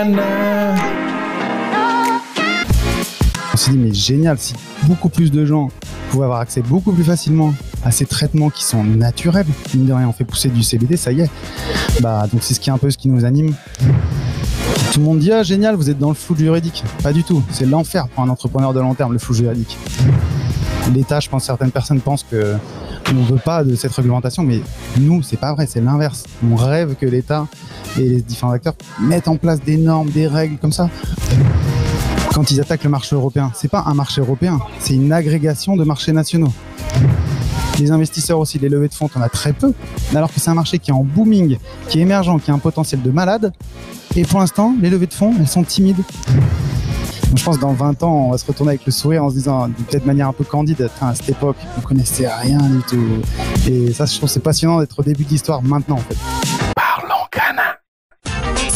On s'est dit, mais génial, si beaucoup plus de gens pouvaient avoir accès beaucoup plus facilement à ces traitements qui sont naturels, mine de rien, on fait pousser du CBD, ça y est. Bah, donc c'est ce qui est un peu ce qui nous anime. Tout le monde dit, ah génial, vous êtes dans le flou juridique. Pas du tout, c'est l'enfer pour un entrepreneur de long terme, le flou juridique. L'État, je pense, certaines personnes pensent que on ne veut pas de cette réglementation, mais nous, c'est pas vrai, c'est l'inverse. On rêve que l'État et les différents acteurs mettent en place des normes, des règles comme ça. Quand ils attaquent le marché européen, c'est pas un marché européen, c'est une agrégation de marchés nationaux. Les investisseurs aussi, les levées de fonds, on a très peu, alors que c'est un marché qui est en booming, qui est émergent, qui a un potentiel de malade. Et pour l'instant, les levées de fonds, elles sont timides. Je pense que dans 20 ans, on va se retourner avec le sourire en se disant, de peut-être manière un peu candide, à cette époque, on connaissait rien du tout. Et ça, je trouve c'est passionnant d'être au début de l'histoire maintenant, en fait.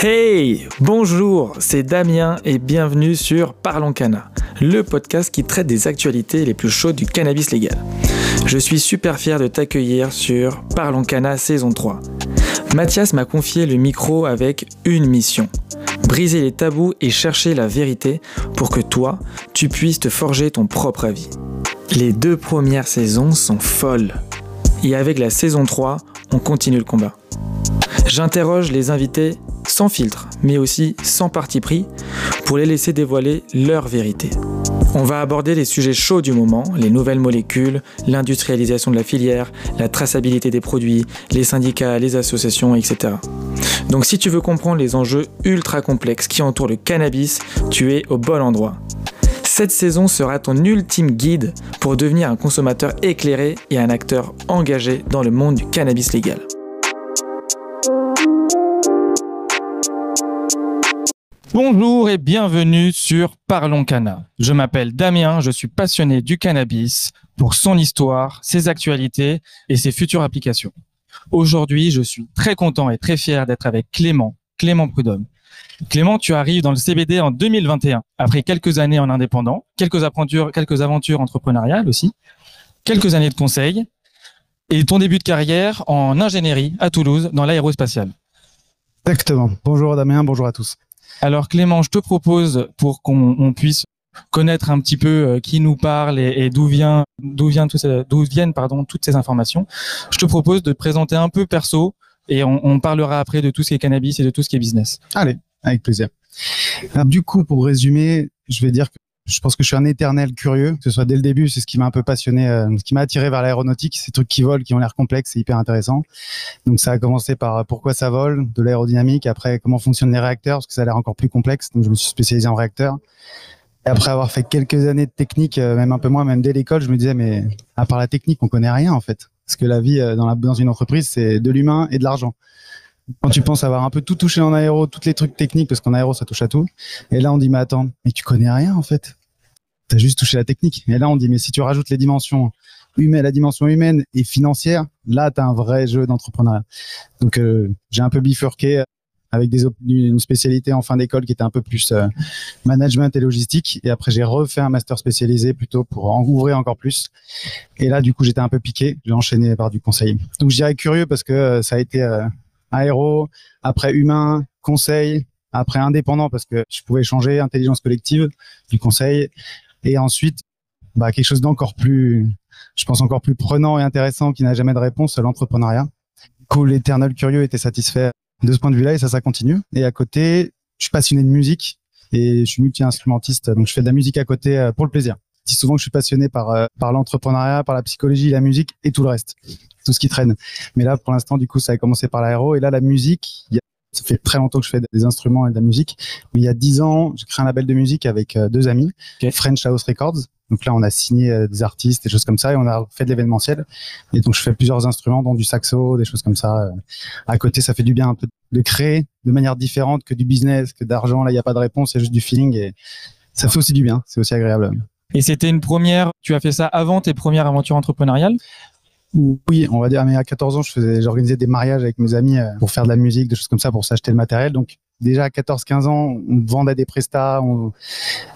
Hey, bonjour, c'est Damien et bienvenue sur Parlons Cana, le podcast qui traite des actualités les plus chaudes du cannabis légal. Je suis super fier de t'accueillir sur Parlons Cana saison 3. Mathias m'a confié le micro avec une mission. Briser les tabous et chercher la vérité pour que toi, tu puisses te forger ton propre avis. Les deux premières saisons sont folles. Et avec la saison 3, on continue le combat. J'interroge les invités sans filtre, mais aussi sans parti pris, pour les laisser dévoiler leur vérité. On va aborder les sujets chauds du moment, les nouvelles molécules, l'industrialisation de la filière, la traçabilité des produits, les syndicats, les associations, etc. Donc si tu veux comprendre les enjeux ultra complexes qui entourent le cannabis, tu es au bon endroit. Cette saison sera ton ultime guide pour devenir un consommateur éclairé et un acteur engagé dans le monde du cannabis légal. Bonjour et bienvenue sur Parlons Cana. Je m'appelle Damien, je suis passionné du cannabis pour son histoire, ses actualités et ses futures applications. Aujourd'hui, je suis très content et très fier d'être avec Clément, Clément Prudhomme. Clément, tu arrives dans le CBD en 2021, après quelques années en indépendant, quelques aventures, quelques aventures entrepreneuriales aussi, quelques années de conseil, et ton début de carrière en ingénierie à Toulouse, dans l'aérospatiale. Exactement. Bonjour Damien, bonjour à tous. Alors Clément, je te propose pour qu'on puisse connaître un petit peu euh, qui nous parle et, d'où vient d'où vient d'où viennent pardon toutes ces informations. Je te propose de te présenter un peu perso et on, parlera après de tout ce qui est cannabis et de tout ce qui est business. Allez, avec plaisir. du coup, pour résumer, je vais dire que je pense que je suis un éternel curieux, que ce soit dès le début, c'est ce qui m'a un peu passionné, euh, ce qui m'a attiré vers l'aéronautique, ces trucs qui volent, qui ont l'air complexes, c'est hyper intéressant. Donc ça a commencé par euh, pourquoi ça vole, de l'aérodynamique, après comment fonctionnent les réacteurs, parce que ça a l'air encore plus complexe, donc je me suis spécialisé en réacteurs. Et après avoir fait quelques années de technique, euh, même un peu moins, même dès l'école, je me disais, mais à part la technique, on connaît rien en fait. Parce que la vie dans, une entreprise, c'est de l'humain et de l'argent quand tu penses avoir un peu tout touché en aéro, tous les trucs techniques, parce qu'en aéro, ça touche à tout. Et là, on dit, mais attends, mais tu connais rien, en fait tu as juste touché la technique. Et là, on dit, mais si tu rajoutes les dimensions humaines, la dimension humaine et financière, là, tu as un vrai jeu d'entrepreneuriat. Donc, euh, j'ai un peu bifurqué avec des une spécialité en fin d'école qui était un peu plus euh, management et logistique. Et après, j'ai refait un master spécialisé plutôt pour en ouvrir encore plus. Et là, du coup, j'étais un peu piqué. J'ai enchaîné par du conseil. Donc, je dirais curieux parce que euh, ça a été aéro, après humain, conseil, après indépendant parce que je pouvais changer, intelligence collective, du conseil, et ensuite, bah, quelque chose d'encore plus, je pense encore plus prenant et intéressant qui n'a jamais de réponse, l'entrepreneuriat. Cool, l'éternel curieux était satisfait de ce point de vue-là et ça, ça continue. Et à côté, je suis passionné de musique et je suis multi-instrumentiste, donc je fais de la musique à côté euh, pour le plaisir. Je dis souvent que je suis passionné par euh, par l'entrepreneuriat, par la psychologie, la musique et tout le reste, tout ce qui traîne. Mais là, pour l'instant, du coup, ça a commencé par l'aéro et là, la musique, il y a ça fait très longtemps que je fais des instruments et de la musique. Mais il y a dix ans, j'ai créé un label de musique avec euh, deux amis, French House Records. Donc là, on a signé euh, des artistes, des choses comme ça, et on a fait de l'événementiel. Et donc, je fais plusieurs instruments, dont du saxo, des choses comme ça. À côté, ça fait du bien un peu de créer de manière différente que du business, que d'argent. Là, il n'y a pas de réponse, c'est juste du feeling et ça fait aussi du bien. C'est aussi agréable. Et c'était une première, tu as fait ça avant tes premières aventures entrepreneuriales? Oui, on va dire, mais à 14 ans, je faisais, j'organisais des mariages avec mes amis euh, pour faire de la musique, des choses comme ça, pour s'acheter le matériel. Donc, déjà à 14-15 ans, on vendait des prestats.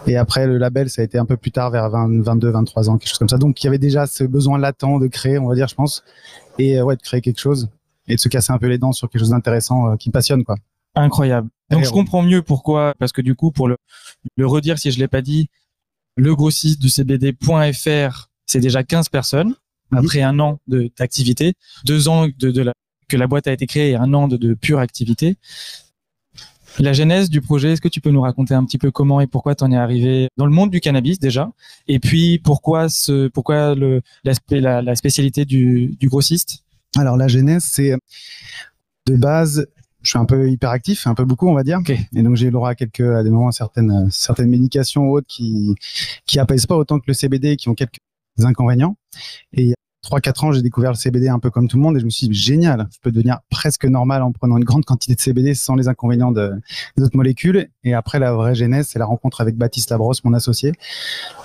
Et après, le label, ça a été un peu plus tard, vers 22, 23 ans, quelque chose comme ça. Donc, il y avait déjà ce besoin latent de créer, on va dire, je pense. Et euh, ouais, de créer quelque chose et de se casser un peu les dents sur quelque chose d'intéressant euh, qui me passionne, quoi. Incroyable. Donc, je comprends mieux pourquoi, parce que du coup, pour le, le redire, si je l'ai pas dit, le grossiste du CBD.fr, c'est déjà 15 personnes après un an d'activité, deux ans de, de la, que la boîte a été créée et un an de, de pure activité. La genèse du projet, est-ce que tu peux nous raconter un petit peu comment et pourquoi tu en es arrivé dans le monde du cannabis déjà? Et puis pourquoi ce, pourquoi le, la, la spécialité du, du grossiste? Alors la genèse, c'est de base, je suis un peu hyperactif, un peu beaucoup, on va dire. Et donc j'ai eu le droit à quelques, à des moments certaines, certaines médications ou autres qui, qui apaisent pas autant que le CBD, qui ont quelques inconvénients. Et 3-4 ans, j'ai découvert le CBD un peu comme tout le monde et je me suis dit, génial, je peux devenir presque normal en prenant une grande quantité de CBD sans les inconvénients de, des autres molécules. Et après, la vraie genèse, c'est la rencontre avec Baptiste Labrosse, mon associé.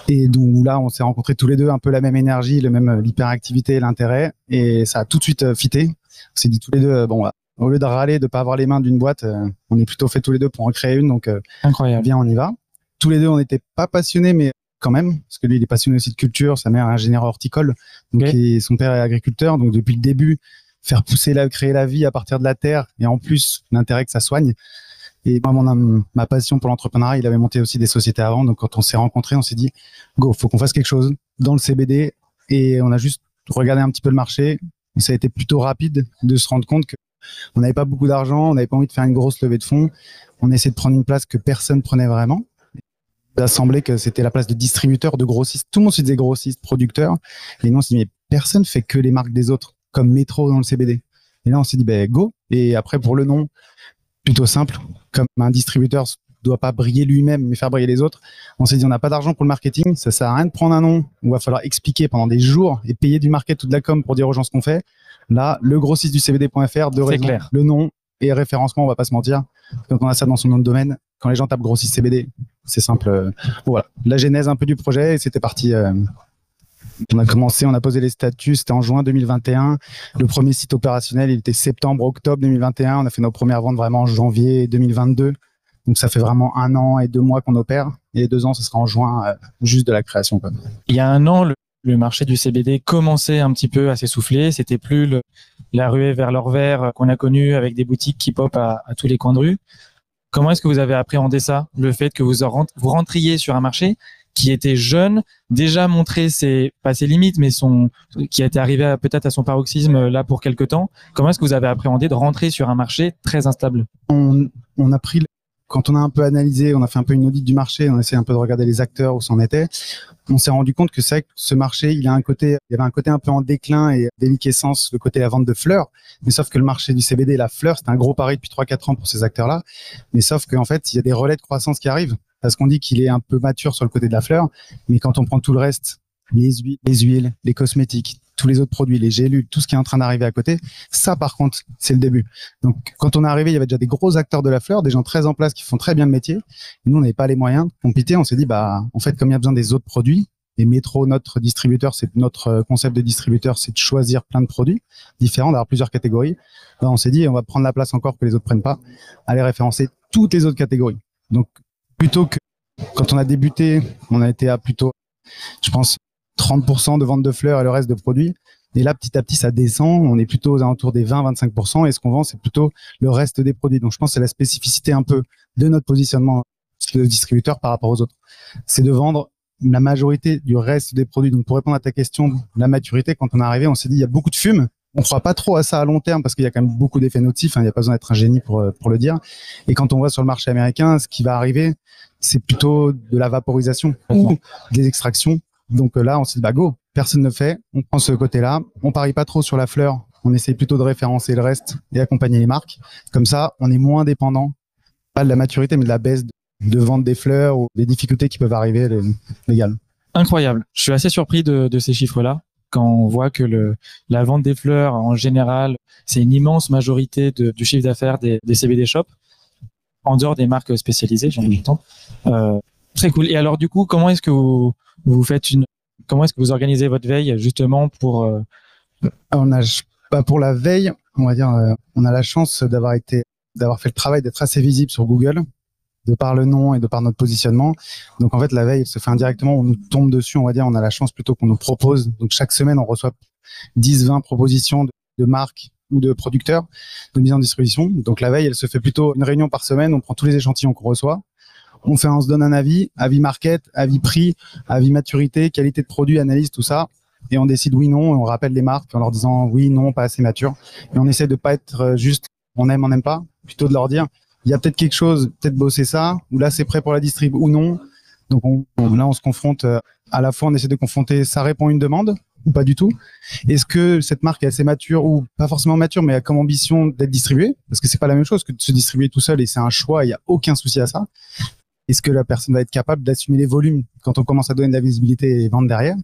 Et donc là, on s'est rencontrés tous les deux, un peu la même énergie, le même l'hyperactivité, l'intérêt. Et ça a tout de suite euh, fité. On s'est dit tous les deux, euh, bon, au lieu de râler, de pas avoir les mains d'une boîte, euh, on est plutôt fait tous les deux pour en créer une. Donc, incroyable. Bien, on y va. Tous les deux, on n'était pas passionnés, mais quand même, parce que lui, il est passionné aussi de culture. Sa mère est ingénieur horticole, donc son père est agriculteur. Donc depuis le début, faire pousser la, créer la vie à partir de la terre, et en plus l'intérêt que ça soigne. Et moi, mon, ma passion pour l'entrepreneuriat, il avait monté aussi des sociétés avant. Donc quand on s'est rencontrés, on s'est dit, go, faut qu'on fasse quelque chose dans le CBD. Et on a juste regardé un petit peu le marché. Et ça a été plutôt rapide de se rendre compte que on n'avait pas beaucoup d'argent, on n'avait pas envie de faire une grosse levée de fonds. On essayait de prendre une place que personne prenait vraiment a semblé que c'était la place de distributeur, de grossiste. Tout le monde se disait grossiste, producteur. Et nous, on s'est dit, mais personne fait que les marques des autres, comme Métro dans le CBD. Et là, on s'est dit, ben, go. Et après, pour le nom, plutôt simple, comme un distributeur doit pas briller lui-même, mais faire briller les autres. On s'est dit, on n'a pas d'argent pour le marketing. Ça sert à rien de prendre un nom il va falloir expliquer pendant des jours et payer du market ou de la com pour dire aux gens ce qu'on fait. Là, le grossiste du CBD.fr, de raison, clair. le nom et référencement, on va pas se mentir. Quand on a ça dans son nom de domaine, quand les gens tapent grossiste CBD, c'est simple. Voilà, la genèse un peu du projet, et c'était parti. Euh, on a commencé, on a posé les statuts, c'était en juin 2021. Le premier site opérationnel, il était septembre, octobre 2021. On a fait nos premières ventes vraiment en janvier 2022. Donc ça fait vraiment un an et deux mois qu'on opère. Et deux ans, ce sera en juin, euh, juste de la création. Il y a un an, le, marché du CBD commençait un petit peu à s'essouffler. C'était plus la ruée vers l'or vert qu'on a connu avec des boutiques qui pop à, à tous les coins de rue. Comment est-ce que vous avez appréhendé ça, le fait que vous, vous rentriez sur un marché qui était jeune, déjà montré ses pas ses limites, mais son qui été arrivé peut-être à son paroxysme euh, là pour quelque temps. Comment est-ce que vous avez appréhendé de rentrer sur un marché très instable? On, on a pris quand on a un peu analysé, on a fait un peu une audit du marché, on a essayé un peu de regarder les acteurs où c'en était. On s'est rendu compte que c'est que ce marché, il a un côté, il y avait un côté un peu en déclin et déliquescence, le côté la vente de fleurs. Mais sauf que le marché du CBD, la fleur, c'est un gros pari depuis 3-4 ans pour ces acteurs-là. Mais sauf qu'en fait, il y a des relais de croissance qui arrivent parce qu'on dit qu'il est un peu mature sur le côté de la fleur. Mais quand on prend tout le reste, les huiles, les cosmétiques, tous les autres produits, les gélules, tout ce qui est en train d'arriver à côté. Ça, par contre, c'est le début. Donc, quand on est arrivé, il y avait déjà des gros acteurs de la fleur, des gens très en place qui font très bien le métier. nous, on n'avait pas les moyens de compiter. On s'est dit, bah, en fait, comme il y a besoin des autres produits, et Métro, notre distributeur, c'est notre concept de distributeur, c'est de choisir plein de produits différents, d'avoir plusieurs catégories. Bah, on s'est dit, on va prendre la place encore que les autres prennent pas, aller référencer toutes les autres catégories. Donc, plutôt que quand on a débuté, on a été à plutôt, je pense, 30% de vente de fleurs et le reste de produits. Et là, petit à petit, ça descend. On est plutôt aux alentours des 20-25%. Et ce qu'on vend, c'est plutôt le reste des produits. Donc, je pense que c'est la spécificité un peu de notre positionnement de distributeur par rapport aux autres. C'est de vendre la majorité du reste des produits. Donc, pour répondre à ta question, la maturité, quand on est arrivé, on s'est dit, il y a beaucoup de fume. On ne croit pas trop à ça à long terme parce qu'il y a quand même beaucoup d'effets notifs. Hein. Il n'y a pas besoin d'être un génie pour, euh, pour le dire. Et quand on voit sur le marché américain, ce qui va arriver, c'est plutôt de la vaporisation ou des extractions donc euh, là, on s'est dit, bah go, personne ne fait, on prend ce côté-là, on parie pas trop sur la fleur, on essaie plutôt de référencer le reste et accompagner les marques. Comme ça, on est moins dépendant, pas de la maturité, mais de la baisse de vente des fleurs ou des difficultés qui peuvent arriver légales. Incroyable. Je suis assez surpris de, ces chiffres-là quand on voit que la vente des fleurs en général, c'est une immense majorité du chiffre d'affaires des, CBD shops, en dehors des marques spécialisées, j'en ai temps. Euh, Très cool. Et alors du coup, comment est-ce que vous, vous faites une comment est-ce que vous organisez votre veille justement pour euh... on a bah pour la veille, on va dire euh, on a la chance d'avoir été d'avoir fait le travail d'être assez visible sur Google de par le nom et de par notre positionnement. Donc en fait la veille elle se fait indirectement, on nous tombe dessus, on va dire on a la chance plutôt qu'on nous propose. Donc chaque semaine on reçoit 10 20 propositions de marques ou de producteurs de mise en distribution. Donc la veille, elle se fait plutôt une réunion par semaine, on prend tous les échantillons qu'on reçoit, on se donne un avis, avis market, avis prix, avis maturité, qualité de produit, analyse, tout ça. Et on décide oui, non, on rappelle les marques en leur disant oui, non, pas assez mature. Et on essaie de pas être juste on aime, on n'aime pas, plutôt de leur dire il y a peut-être quelque chose, peut-être bosser ça, ou là c'est prêt pour la distrib ou non. Donc on, là on se confronte à la fois on essaie de confronter ça répond à une demande ou pas du tout Est-ce que cette marque est assez mature ou pas forcément mature, mais a comme ambition d'être distribuée? Parce que c'est pas la même chose que de se distribuer tout seul et c'est un choix, il y a aucun souci à ça. Est-ce que la personne va être capable d'assumer les volumes quand on commence à donner de la visibilité et vendre derrière?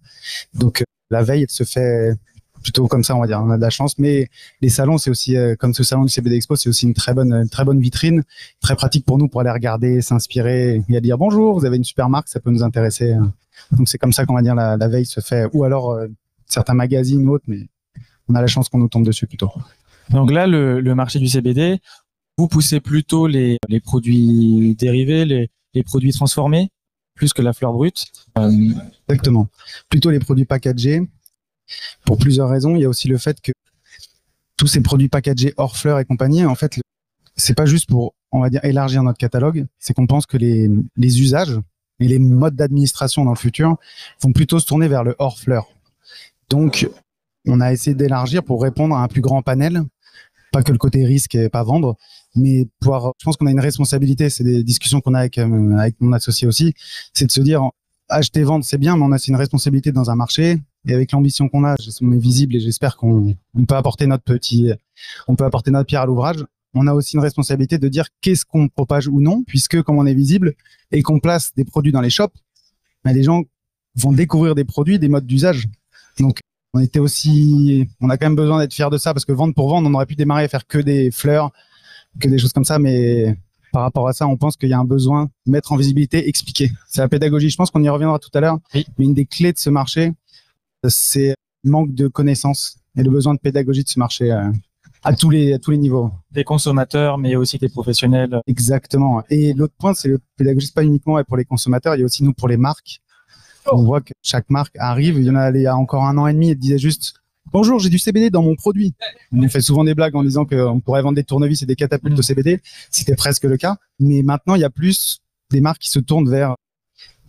Donc la veille, elle se fait plutôt comme ça, on va dire. On a de la chance, mais les salons, c'est aussi comme ce salon du CBD Expo, c'est aussi une très bonne, une très bonne vitrine, très pratique pour nous pour aller regarder, s'inspirer et à dire bonjour, vous avez une super marque, ça peut nous intéresser. Donc c'est comme ça qu'on va dire la, veille se fait, ou alors certains magazines ou autres, mais on a la chance qu'on nous tombe dessus plutôt. Donc là, le, le, marché du CBD, vous poussez plutôt les, les produits dérivés, les, les, produits transformés, plus que la fleur brute. Euh... Exactement. Plutôt les produits packagés. Pour plusieurs raisons. Il y a aussi le fait que tous ces produits packagés hors fleurs et compagnie, en fait, c'est pas juste pour, on va dire, élargir notre catalogue, c'est qu'on pense que les, les usages et les modes d'administration dans le futur vont plutôt se tourner vers le hors fleurs. Donc, on a essayé d'élargir pour répondre à un plus grand panel, pas que le côté risque et pas vendre, mais pouvoir. Je pense qu'on a une responsabilité. C'est des discussions qu'on a avec, euh, avec mon associé aussi, c'est de se dire acheter, vendre, c'est bien, mais on a une responsabilité dans un marché. Et avec l'ambition qu'on a, on est visible et j'espère qu'on on peut apporter notre petit, on peut apporter notre pierre à l'ouvrage. On a aussi une responsabilité de dire qu'est-ce qu'on propage ou non, puisque comme on est visible et qu'on place des produits dans les shops, ben, les gens vont découvrir des produits, des modes d'usage. Donc, on était aussi, on a quand même besoin d'être fier de ça parce que vendre pour vendre, on aurait pu démarrer à faire que des fleurs, que des choses comme ça, mais par rapport à ça, on pense qu'il y a un besoin de mettre en visibilité, expliquer. C'est la pédagogie. Je pense qu'on y reviendra tout à l'heure. Oui. Mais une des clés de ce marché, c'est le manque de connaissances et le besoin de pédagogie de ce marché euh, à tous les à tous les niveaux. Des consommateurs, mais aussi des professionnels. Exactement. Et l'autre point, c'est le pédagogie, pas uniquement pour les consommateurs, il y a aussi nous pour les marques. On voit que chaque marque arrive. Il y en a il y a encore un an et demi, elle disait juste Bonjour, j'ai du CBD dans mon produit. On fait souvent des blagues en disant qu'on pourrait vendre des tournevis et des catapultes Mm. au CBD. C'était presque le cas. Mais maintenant, il y a plus des marques qui se tournent vers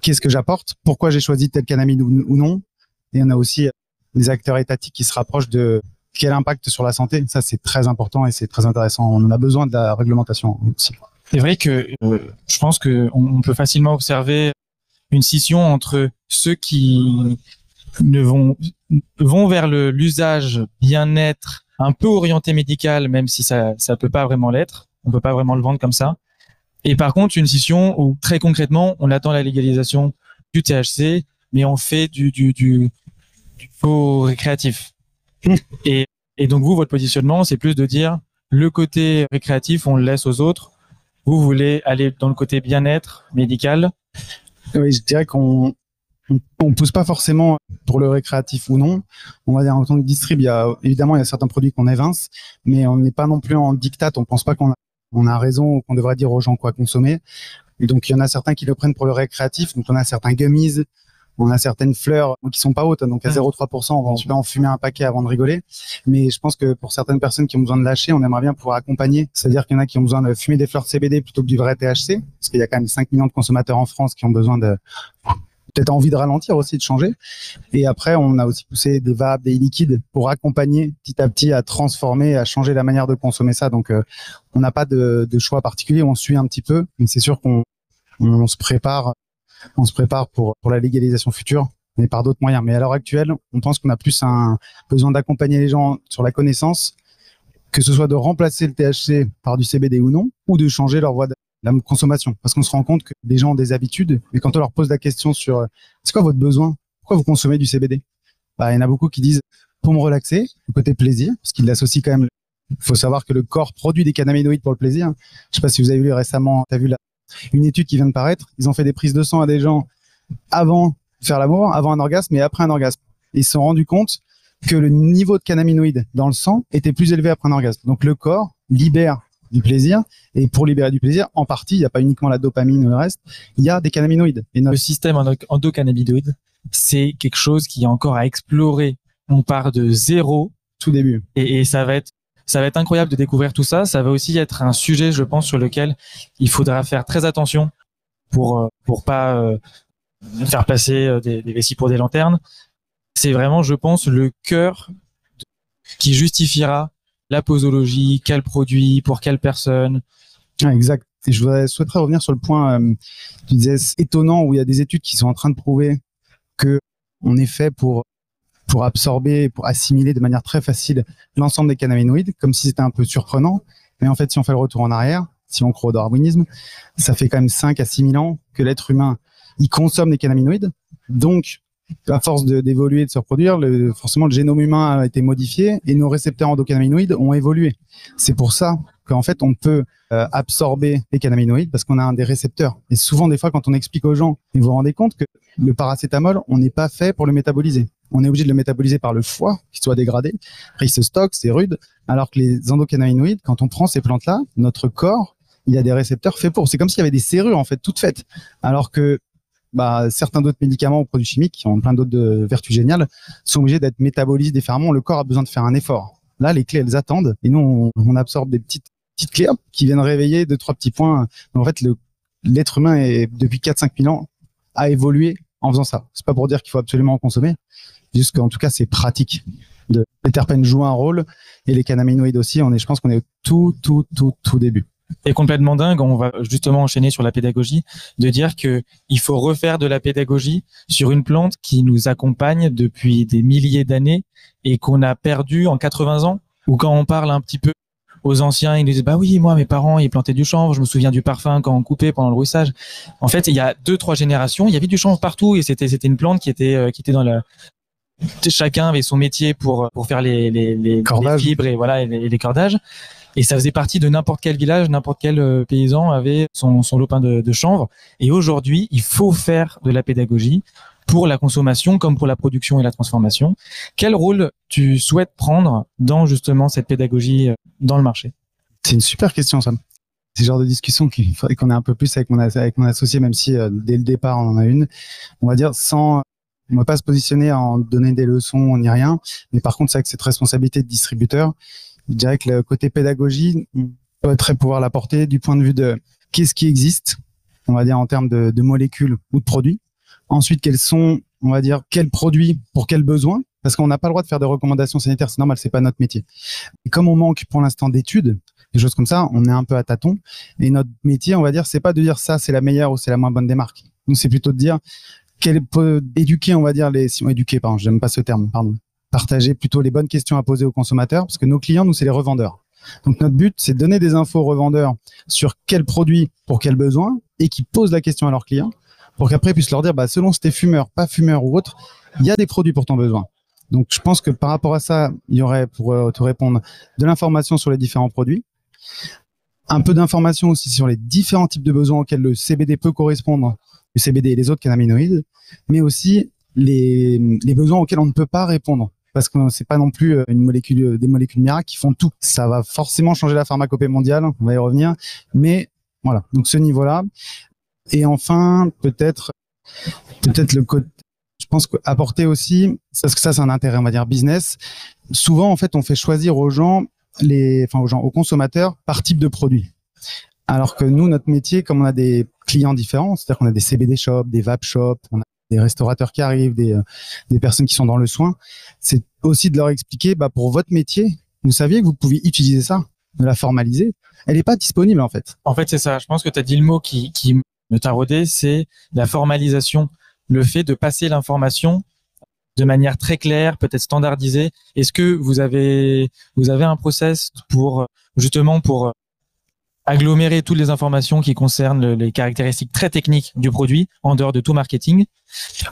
qu'est-ce que j'apporte, pourquoi j'ai choisi tel cannabis ou, ou non? Et on a aussi des acteurs étatiques qui se rapprochent de quel impact sur la santé. Ça, c'est très important et c'est très intéressant. On en a besoin de la réglementation aussi. C'est vrai que euh, je pense que on, on peut facilement observer une scission entre ceux qui ne vont vont vers le l'usage bien-être un peu orienté médical, même si ça ça peut pas vraiment l'être. On peut pas vraiment le vendre comme ça. Et par contre, une scission où très concrètement, on attend la légalisation du THC, mais on fait du du du, du faux récréatif. Et et donc vous, votre positionnement, c'est plus de dire le côté récréatif, on le laisse aux autres. Vous voulez aller dans le côté bien-être médical. Oui, je dirais qu'on on, pousse pas forcément pour le récréatif ou non. On va dire en tant que distrib, il y a évidemment il y a certains produits qu'on évince, mais on n'est pas non plus en diktat. On pense pas qu'on a, on a raison ou qu'on devrait dire aux gens quoi consommer. Donc il y en a certains qui le prennent pour le récréatif. Donc on a certains gummies, on a certaines fleurs qui sont pas hautes, donc à Mhm. 0,3%, on va en fumer un paquet avant de rigoler. Mais je pense que pour certaines personnes qui ont besoin de lâcher, on aimerait bien pouvoir accompagner. C'est-à-dire qu'il y en a qui ont besoin de fumer des fleurs de CBD plutôt que du vrai THC, parce qu'il y a quand même 5 millions de consommateurs en France qui ont besoin de peut-être envie de ralentir aussi, de changer. Et après, on a aussi poussé des vapes, des liquides pour accompagner petit à petit à transformer, à changer la manière de consommer ça. Donc, euh, on n'a pas de, de choix particulier, on suit un petit peu, mais c'est sûr qu'on on se prépare, on se prépare pour, pour la légalisation future, mais par d'autres moyens. Mais à l'heure actuelle, on pense qu'on a plus un besoin d'accompagner les gens sur la connaissance, que ce soit de remplacer le THC par du CBD ou non, ou de changer leur voie de la consommation. Parce qu'on se rend compte que les gens ont des habitudes, mais quand on leur pose la question sur c'est quoi votre besoin, pourquoi vous consommez du CBD, bah, il y en a beaucoup qui disent pour me relaxer, côté plaisir, parce qu'ils l'associent quand même. Il faut savoir que le corps produit des cannabinoïdes pour le plaisir. Je sais pas si vous avez vu récemment, tu vu la, une étude qui vient de paraître. Ils ont fait des prises de sang à des gens avant de faire l'amour, avant un orgasme et après un orgasme. ils se sont rendus compte que le niveau de cannabinoïdes dans le sang était plus élevé après un orgasme. Donc le corps libère du plaisir. Et pour libérer du plaisir, en partie, il n'y a pas uniquement la dopamine ou le reste, il y a des cannabinoïdes. Et Le système endocannabinoïde, c'est quelque chose qui est encore à explorer. On part de zéro. Tout début. Et, ça va être ça va être incroyable de découvrir tout ça. Ça va aussi être un sujet, je pense, sur lequel il faudra faire très attention pour euh, pour pas euh, faire passer euh, des, des vessies pour des lanternes. C'est vraiment, je pense, le cœur qui justifiera la posologie, quel produit, pour quelle personne. exact. Et je voudrais, souhaiterais revenir sur le point, euh, tu disais, étonnant, où il y a des études qui sont en train de prouver que on est fait pour pour absorber, pour assimiler de manière très facile l'ensemble des cannabinoïdes, comme si c'était un peu surprenant. Mais en fait, si on fait le retour en arrière, si on croit au darwinisme, ça fait quand même 5 à 6 000 ans que l'être humain, il consomme des cannabinoïdes. Donc, à force d'évoluer, de, se reproduire, le, forcément le génome humain a été modifié et nos récepteurs endocannabinoïdes ont évolué. C'est pour ça qu'en fait on peut euh, absorber les cannabinoïdes parce qu'on a un des récepteurs. Et souvent des fois quand on explique aux gens, vous vous rendez compte que le paracétamol, on n'est pas fait pour le métaboliser. On est obligé de le métaboliser par le foie, qui soit dégradé. Après, il se stocke, c'est rude. Alors que les endocannabinoïdes, quand on prend ces plantes-là, notre corps, il a des récepteurs faits pour. C'est comme s'il y avait des serrures en fait toutes faites. Alors que bah, certains d'autres médicaments ou produits chimiques qui ont plein d'autres vertus géniales sont obligés d'être métabolisés différemment. Le corps a besoin de faire un effort. Là, les clés, elles attendent et nous, on, absorbe des petites, petites clés qui viennent réveiller deux, trois petits points. en fait, l'être humain, est, depuis 4-5 000 ans, a évolué en faisant ça. C'est pas pour dire qu'il faut absolument en consommer, juste qu'en tout cas, c'est pratique. Les terpènes jouent un rôle et les cannabinoïdes aussi. On est, je pense qu'on est au tout, tout, tout, tout début est complètement dingue. On va justement enchaîner sur la pédagogie, de dire que il faut refaire de la pédagogie sur une plante qui nous accompagne depuis des milliers d'années et qu'on a perdu en 80 ans. Ou quand on parle un petit peu aux anciens, ils nous disent bah oui, moi mes parents ils plantaient du chanvre, je me souviens du parfum quand on coupait pendant le rouissage. En fait, il y a deux trois générations, il y avait du chanvre partout et c'était c'était une plante qui était euh, qui était dans la chacun avait son métier pour pour faire les les, les, les fibres et voilà et les cordages. Et ça faisait partie de n'importe quel village, n'importe quel euh, paysan avait son, son lopin de, de chanvre. Et aujourd'hui, il faut faire de la pédagogie pour la consommation comme pour la production et la transformation. Quel rôle tu souhaites prendre dans justement cette pédagogie euh, dans le marché? C'est une super question, Sam. C'est le genre de discussion qu'il faudrait qu'on ait un peu plus avec mon, avec mon associé, même si euh, dès le départ on en a une. On va dire sans, on va pas se positionner en donner des leçons ni rien, mais par contre c'est avec cette responsabilité de distributeur je dirais que le côté pédagogie, on très pouvoir l'apporter du point de vue de qu'est-ce qui existe, on va dire en termes de, de, molécules ou de produits. Ensuite, quels sont, on va dire, quels produits pour quels besoins, parce qu'on n'a pas le droit de faire des recommandations sanitaires, c'est normal, c'est pas notre métier. Et comme on manque pour l'instant d'études, des choses comme ça, on est un peu à tâtons. Et notre métier, on va dire, c'est pas de dire ça, c'est la meilleure ou c'est la moins bonne des marques. Nous, c'est plutôt de dire quel peut éduquer, on va dire les, si on éduquer, pardon, j'aime pas ce terme, pardon, partager plutôt les bonnes questions à poser aux consommateurs, parce que nos clients, nous, c'est les revendeurs. Donc notre but, c'est de donner des infos aux revendeurs sur quel produit, pour quel besoin, et qui posent la question à leurs clients, pour qu'après ils puissent leur dire, bah, selon si t'es fumeur, pas fumeur ou autre, il y a des produits pour ton besoin. Donc je pense que par rapport à ça, il y aurait, pour euh, te répondre, de l'information sur les différents produits, un peu d'information aussi sur les différents types de besoins auxquels le CBD peut correspondre, le CBD et les autres cannabinoïdes, mais aussi les, les besoins auxquels on ne peut pas répondre parce que c'est pas non plus euh, une molécule, euh, des molécules miracles qui font tout. Ça va forcément changer la pharmacopée mondiale, on va y revenir. Mais voilà, donc ce niveau-là. Et enfin, peut-être, peut-être le côté, je pense qu'apporter aussi, parce que ça c'est un intérêt, on va dire business. Souvent, en fait, on fait choisir aux gens, les, enfin aux gens, aux consommateurs par type de produit. Alors que nous, notre métier, comme on a des clients différents, c'est-à-dire qu'on a des CBD shops, des vape shops, on a des restaurateurs qui arrivent, des, euh, des personnes qui sont dans le soin, c'est aussi de leur expliquer, bah, pour votre métier, vous saviez que vous pouviez utiliser ça, de la formaliser. Elle n'est pas disponible en fait. En fait, c'est ça. Je pense que tu as dit le mot qui, qui me taraudait, c'est la formalisation, le fait de passer l'information de manière très claire, peut-être standardisée. Est-ce que vous avez vous avez un process pour justement pour agglomérer toutes les informations qui concernent les caractéristiques très techniques du produit en dehors de tout marketing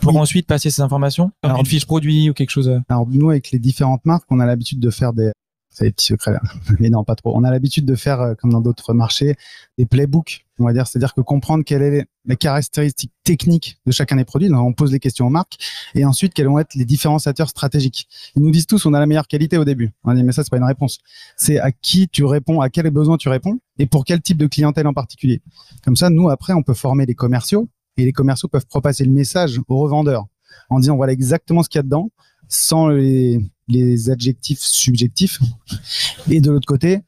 pour ensuite passer ces informations. Alors, une fiche produit ou quelque chose alors nous avec les différentes marques on a l'habitude de faire des C'est des petits secrets là. Mais non, pas trop. On a l'habitude de faire, euh, comme dans d'autres marchés, des playbooks, on va dire. C'est-à-dire que comprendre quelles sont les caractéristiques techniques de chacun des produits. On pose les questions aux marques. Et ensuite, quels vont être les différenciateurs stratégiques. Ils nous disent tous, on a la meilleure qualité au début. On dit, mais ça, c'est pas une réponse. C'est à qui tu réponds, à quels besoins tu réponds et pour quel type de clientèle en particulier. Comme ça, nous, après, on peut former les commerciaux et les commerciaux peuvent propasser le message aux revendeurs en disant, voilà exactement ce qu'il y a dedans sans les, les adjectifs subjectifs. Et de l'autre côté,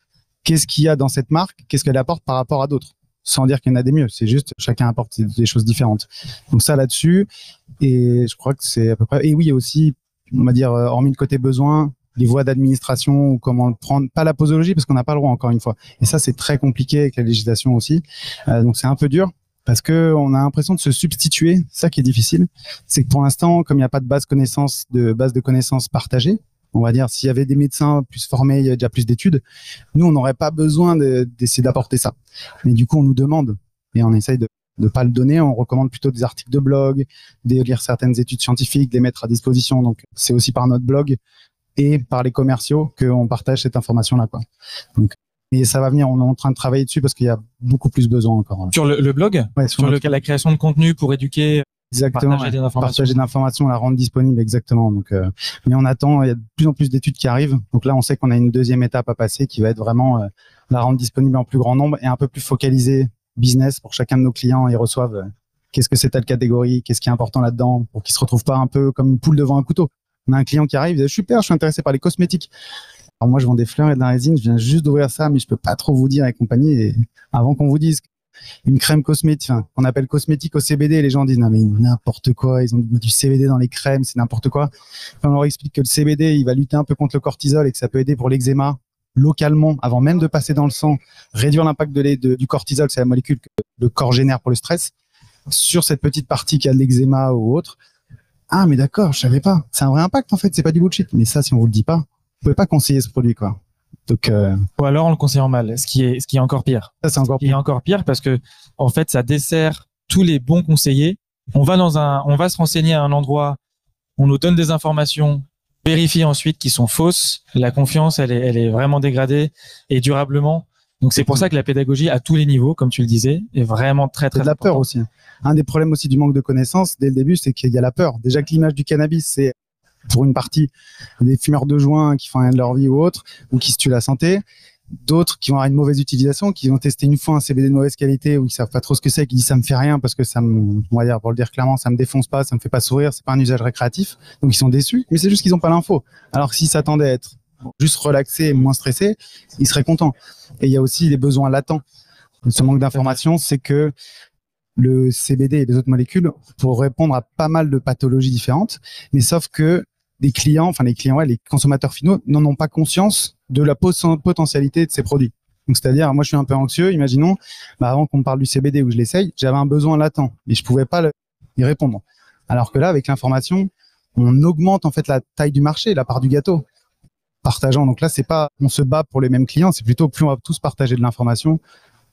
qu'est-ce qu'il y a dans cette marque? Qu'est-ce qu'elle apporte par rapport à d'autres? Sans dire qu'il y en a des mieux. C'est juste chacun apporte des choses différentes. Donc ça là-dessus. Et je crois que c'est à peu près. Et oui, il y a aussi, on va dire, euh, hormis le côté besoin, les voies d'administration ou comment prendre pas la posologie parce qu'on n'a pas le droit encore une fois et ça c'est très compliqué avec la législation aussi euh, donc c'est un peu dur parce que on a l'impression de se substituer. Ça qui est difficile, c'est que pour l'instant, comme il n'y a pas de base connaissance, de base de connaissances partagée, on va dire s'il y avait des médecins plus formés, il y a déjà plus d'études, nous on n'aurait pas besoin d'essayer d'apporter ça. Mais du coup, on nous demande et on essaye de ne pas le donner. On recommande plutôt des articles de blog, de lire certaines études scientifiques, de les mettre à disposition. Donc c'est aussi par notre blog et par les commerciaux qu'on partage cette information-là. Donc et ça va venir. On est en train de travailler dessus parce qu'il y a beaucoup plus besoin encore. Sur le, blog, sur, la création de contenu pour éduquer. Exactement, partager, d'informations, la rendre disponible exactement. Donc, euh, mais on attend. Il y a de plus en plus d'études qui arrivent. Donc là, on sait qu'on a une deuxième étape à passer qui va être vraiment euh, la rendre disponible en plus grand nombre et un peu plus focalisé business pour chacun de nos clients. Ils reçoivent euh, qu'est-ce que c'est telle catégorie, qu'est-ce qui est important là-dedans, pour qu'ils se retrouvent pas un peu comme une poule devant un couteau. On a un client qui arrive, il dit super, je suis intéressé par les cosmétiques. Alors moi, je vends des fleurs et de la résine. Je viens juste d'ouvrir ça, mais je peux pas trop vous dire et compagnie. Avant qu'on vous dise une crème cosmétique, enfin, qu'on appelle cosmétique au CBD, les gens disent non mais n'importe quoi. Ils ont du CBD dans les crèmes, c'est n'importe quoi. on leur explique que le CBD, il va lutter un peu contre le cortisol et que ça peut aider pour l'eczéma localement, avant même de passer dans le sang, réduire l'impact de, du cortisol, c'est la molécule que le corps génère pour le stress, sur cette petite partie qui a de l'eczéma ou autre. Ah mais d'accord, je savais pas. C'est un vrai impact en fait, c'est pas du bullshit. Mais ça, si on vous le dit pas, pouvez pas conseiller ce produit, quoi. Donc, euh... ou alors on le conseille en mal, ce qui est, ce qui est encore pire. Ça, c'est encore pire. encore pire parce que, en fait, ça dessert tous les bons conseillers. On va dans un, on va se renseigner à un endroit, on nous donne des informations, vérifie ensuite qui sont fausses. La confiance, elle est, elle est vraiment dégradée et durablement. Donc c'est pour ça que la pédagogie à tous les niveaux, comme tu le disais, est vraiment très très. de la peur aussi. Un des problèmes aussi du manque de connaissances dès le début, c'est qu'il y a la peur. Déjà que l'image du cannabis, c'est pour une partie des fumeurs de joint qui font rien de leur vie ou autre, ou qui se tuent la santé. D'autres qui vont avoir une mauvaise utilisation, qui vont tester une fois un CBD de mauvaise qualité ou qui savent pas trop ce que c'est, qui disent ça me fait rien parce que ça me, on va dire pour le dire clairement, ça me défonce pas, ça me fait pas sourire, c'est pas un usage récréatif. Donc ils sont déçus, mais c'est juste qu'ils ont pas l'info. Alors que s'ils s'attendaient à être juste relaxés, moins stressés, ils seraient contents. Et il y a aussi les besoins latents. Ce manque d'information, c'est que le CBD et les autres molécules pour répondre à pas mal de pathologies différentes, mais sauf que des clients, enfin les clients, ouais, les consommateurs finaux n'en ont pas conscience de la potentialité de ces produits. Donc c'est-à-dire, moi je suis un peu anxieux. Imaginons, bah, avant qu'on me parle du CBD où je l'essaye, j'avais un besoin latent et je pouvais pas y répondre. Alors que là, avec l'information, on augmente en fait la taille du marché, la part du gâteau, partageant. Donc là, c'est pas, on se bat pour les mêmes clients, c'est plutôt plus on va tous partager de l'information,